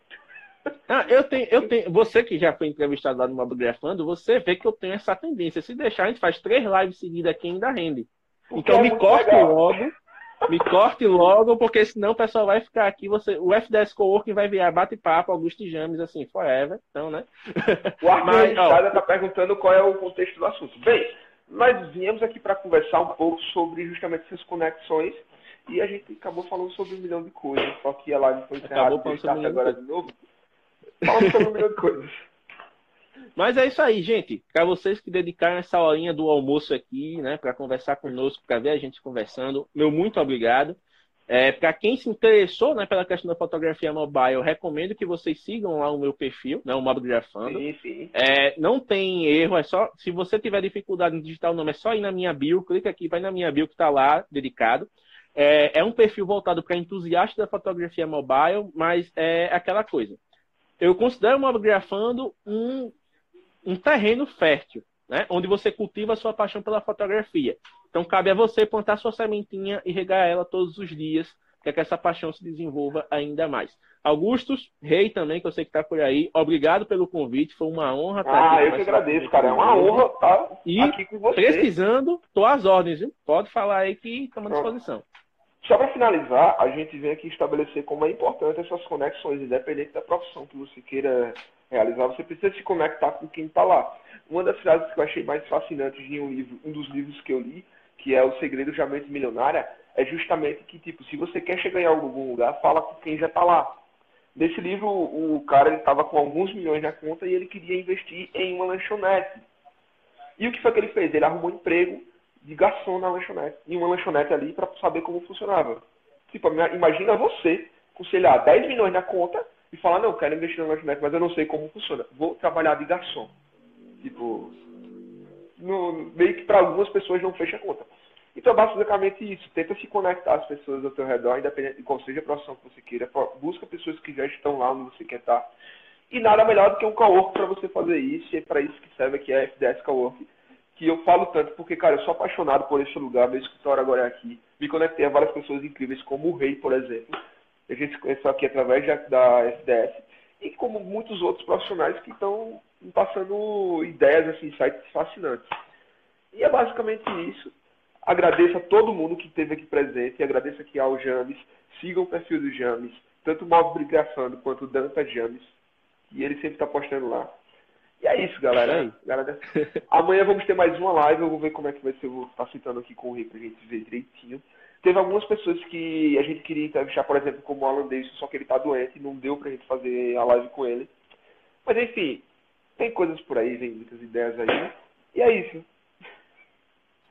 Ah, eu tenho, eu tenho. Você que já foi entrevistado lá no Mobgrafando, você vê que eu tenho essa tendência. Se deixar, a gente faz três lives seguidas aqui ainda rende. Então é me corte legal. logo. Me corte logo, porque senão o pessoal vai ficar aqui. Você, o FDS Coworking vai virar bate-papo, Augusto e James, assim, forever. Então, né? O Arthur está perguntando qual é o contexto do assunto. Bem, nós viemos aqui para conversar um pouco sobre justamente essas conexões e a gente acabou falando sobre um milhão de coisas. Só que a live foi encerrada e agora de novo. Coisas. Mas é isso aí, gente. Para vocês que dedicaram essa horinha do almoço aqui, né, para conversar conosco, para ver a gente conversando, meu muito obrigado. É, para quem se interessou né, pela questão da fotografia mobile, eu recomendo que vocês sigam lá o meu perfil, né, o Mobgrafando. Sim, sim. É, não tem erro, é só. Se você tiver dificuldade em digitar o nome, é só ir na minha bio, clica aqui, vai na minha bio que está lá, dedicado. É, é um perfil voltado para entusiastas da fotografia mobile, mas é aquela coisa eu considero o Mobgrafando um, um terreno fértil, né? onde você cultiva a sua paixão pela fotografia. Então, cabe a você plantar sua sementinha e regar ela todos os dias, para que essa paixão se desenvolva ainda mais. Augustus, rei também, que eu sei que está por aí, obrigado pelo convite, foi uma honra estar ah, aqui. Ah, eu que agradeço, cara, é uma honra estar e aqui com você. precisando, estou às ordens, viu? Pode falar aí que estamos à disposição. Só para finalizar, a gente vem aqui estabelecer como é importante essas conexões, independente da profissão que você queira realizar, você precisa se conectar com quem está lá. Uma das frases que eu achei mais fascinantes em um livro, um dos livros que eu li, que é O Segredo de Mente Milionária, é justamente que, tipo, se você quer chegar em algum lugar, fala com quem já está lá. Nesse livro, o cara estava com alguns milhões na conta e ele queria investir em uma lanchonete. E o que foi que ele fez? Ele arrumou um emprego de garçom na lanchonete, em uma lanchonete ali para saber como funcionava. Tipo, imagina você com, sei lá, 10 milhões na conta e falar, não, quero investir na lanchonete, mas eu não sei como funciona. Vou trabalhar de garçom. Tipo, no, meio que para algumas pessoas não fecha a conta. Então, basicamente isso. Tenta se conectar às pessoas ao teu redor, independente de qual seja a profissão que você queira. Busca pessoas que já estão lá onde você quer estar. E nada melhor do que um cowork para você fazer isso. E é para isso que serve aqui a FDS Cowork que eu falo tanto porque, cara, eu sou apaixonado por esse lugar, meu escritório agora é aqui. Me conectei a várias pessoas incríveis, como o Rei, por exemplo. A gente se conheceu aqui através da SDS. E como muitos outros profissionais que estão passando ideias, assim, sites fascinantes. E é basicamente isso. Agradeço a todo mundo que esteve aqui presente e agradeço aqui ao James. Sigam o perfil do James, tanto o Malvo Brigafando quanto o Danta James. E ele sempre está postando lá. E é isso, galera. É isso. galera. <laughs> Amanhã vamos ter mais uma live. Eu vou ver como é que vai ser. Eu vou estar citando aqui com o Rei pra gente ver direitinho. Teve algumas pessoas que a gente queria entrevistar, por exemplo, como o Alan Davis, só que ele tá doente e não deu pra gente fazer a live com ele. Mas enfim, tem coisas por aí, vem muitas ideias aí. E é isso.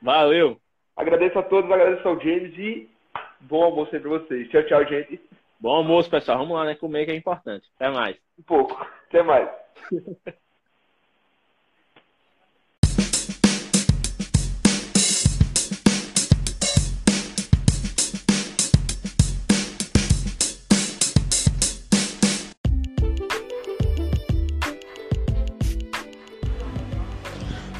Valeu! Agradeço a todos, agradeço ao James e bom almoço aí pra vocês. Tchau, tchau, gente. Bom almoço, pessoal. Vamos lá, né? Comer que é importante. Até mais. Um pouco. Até mais. <laughs>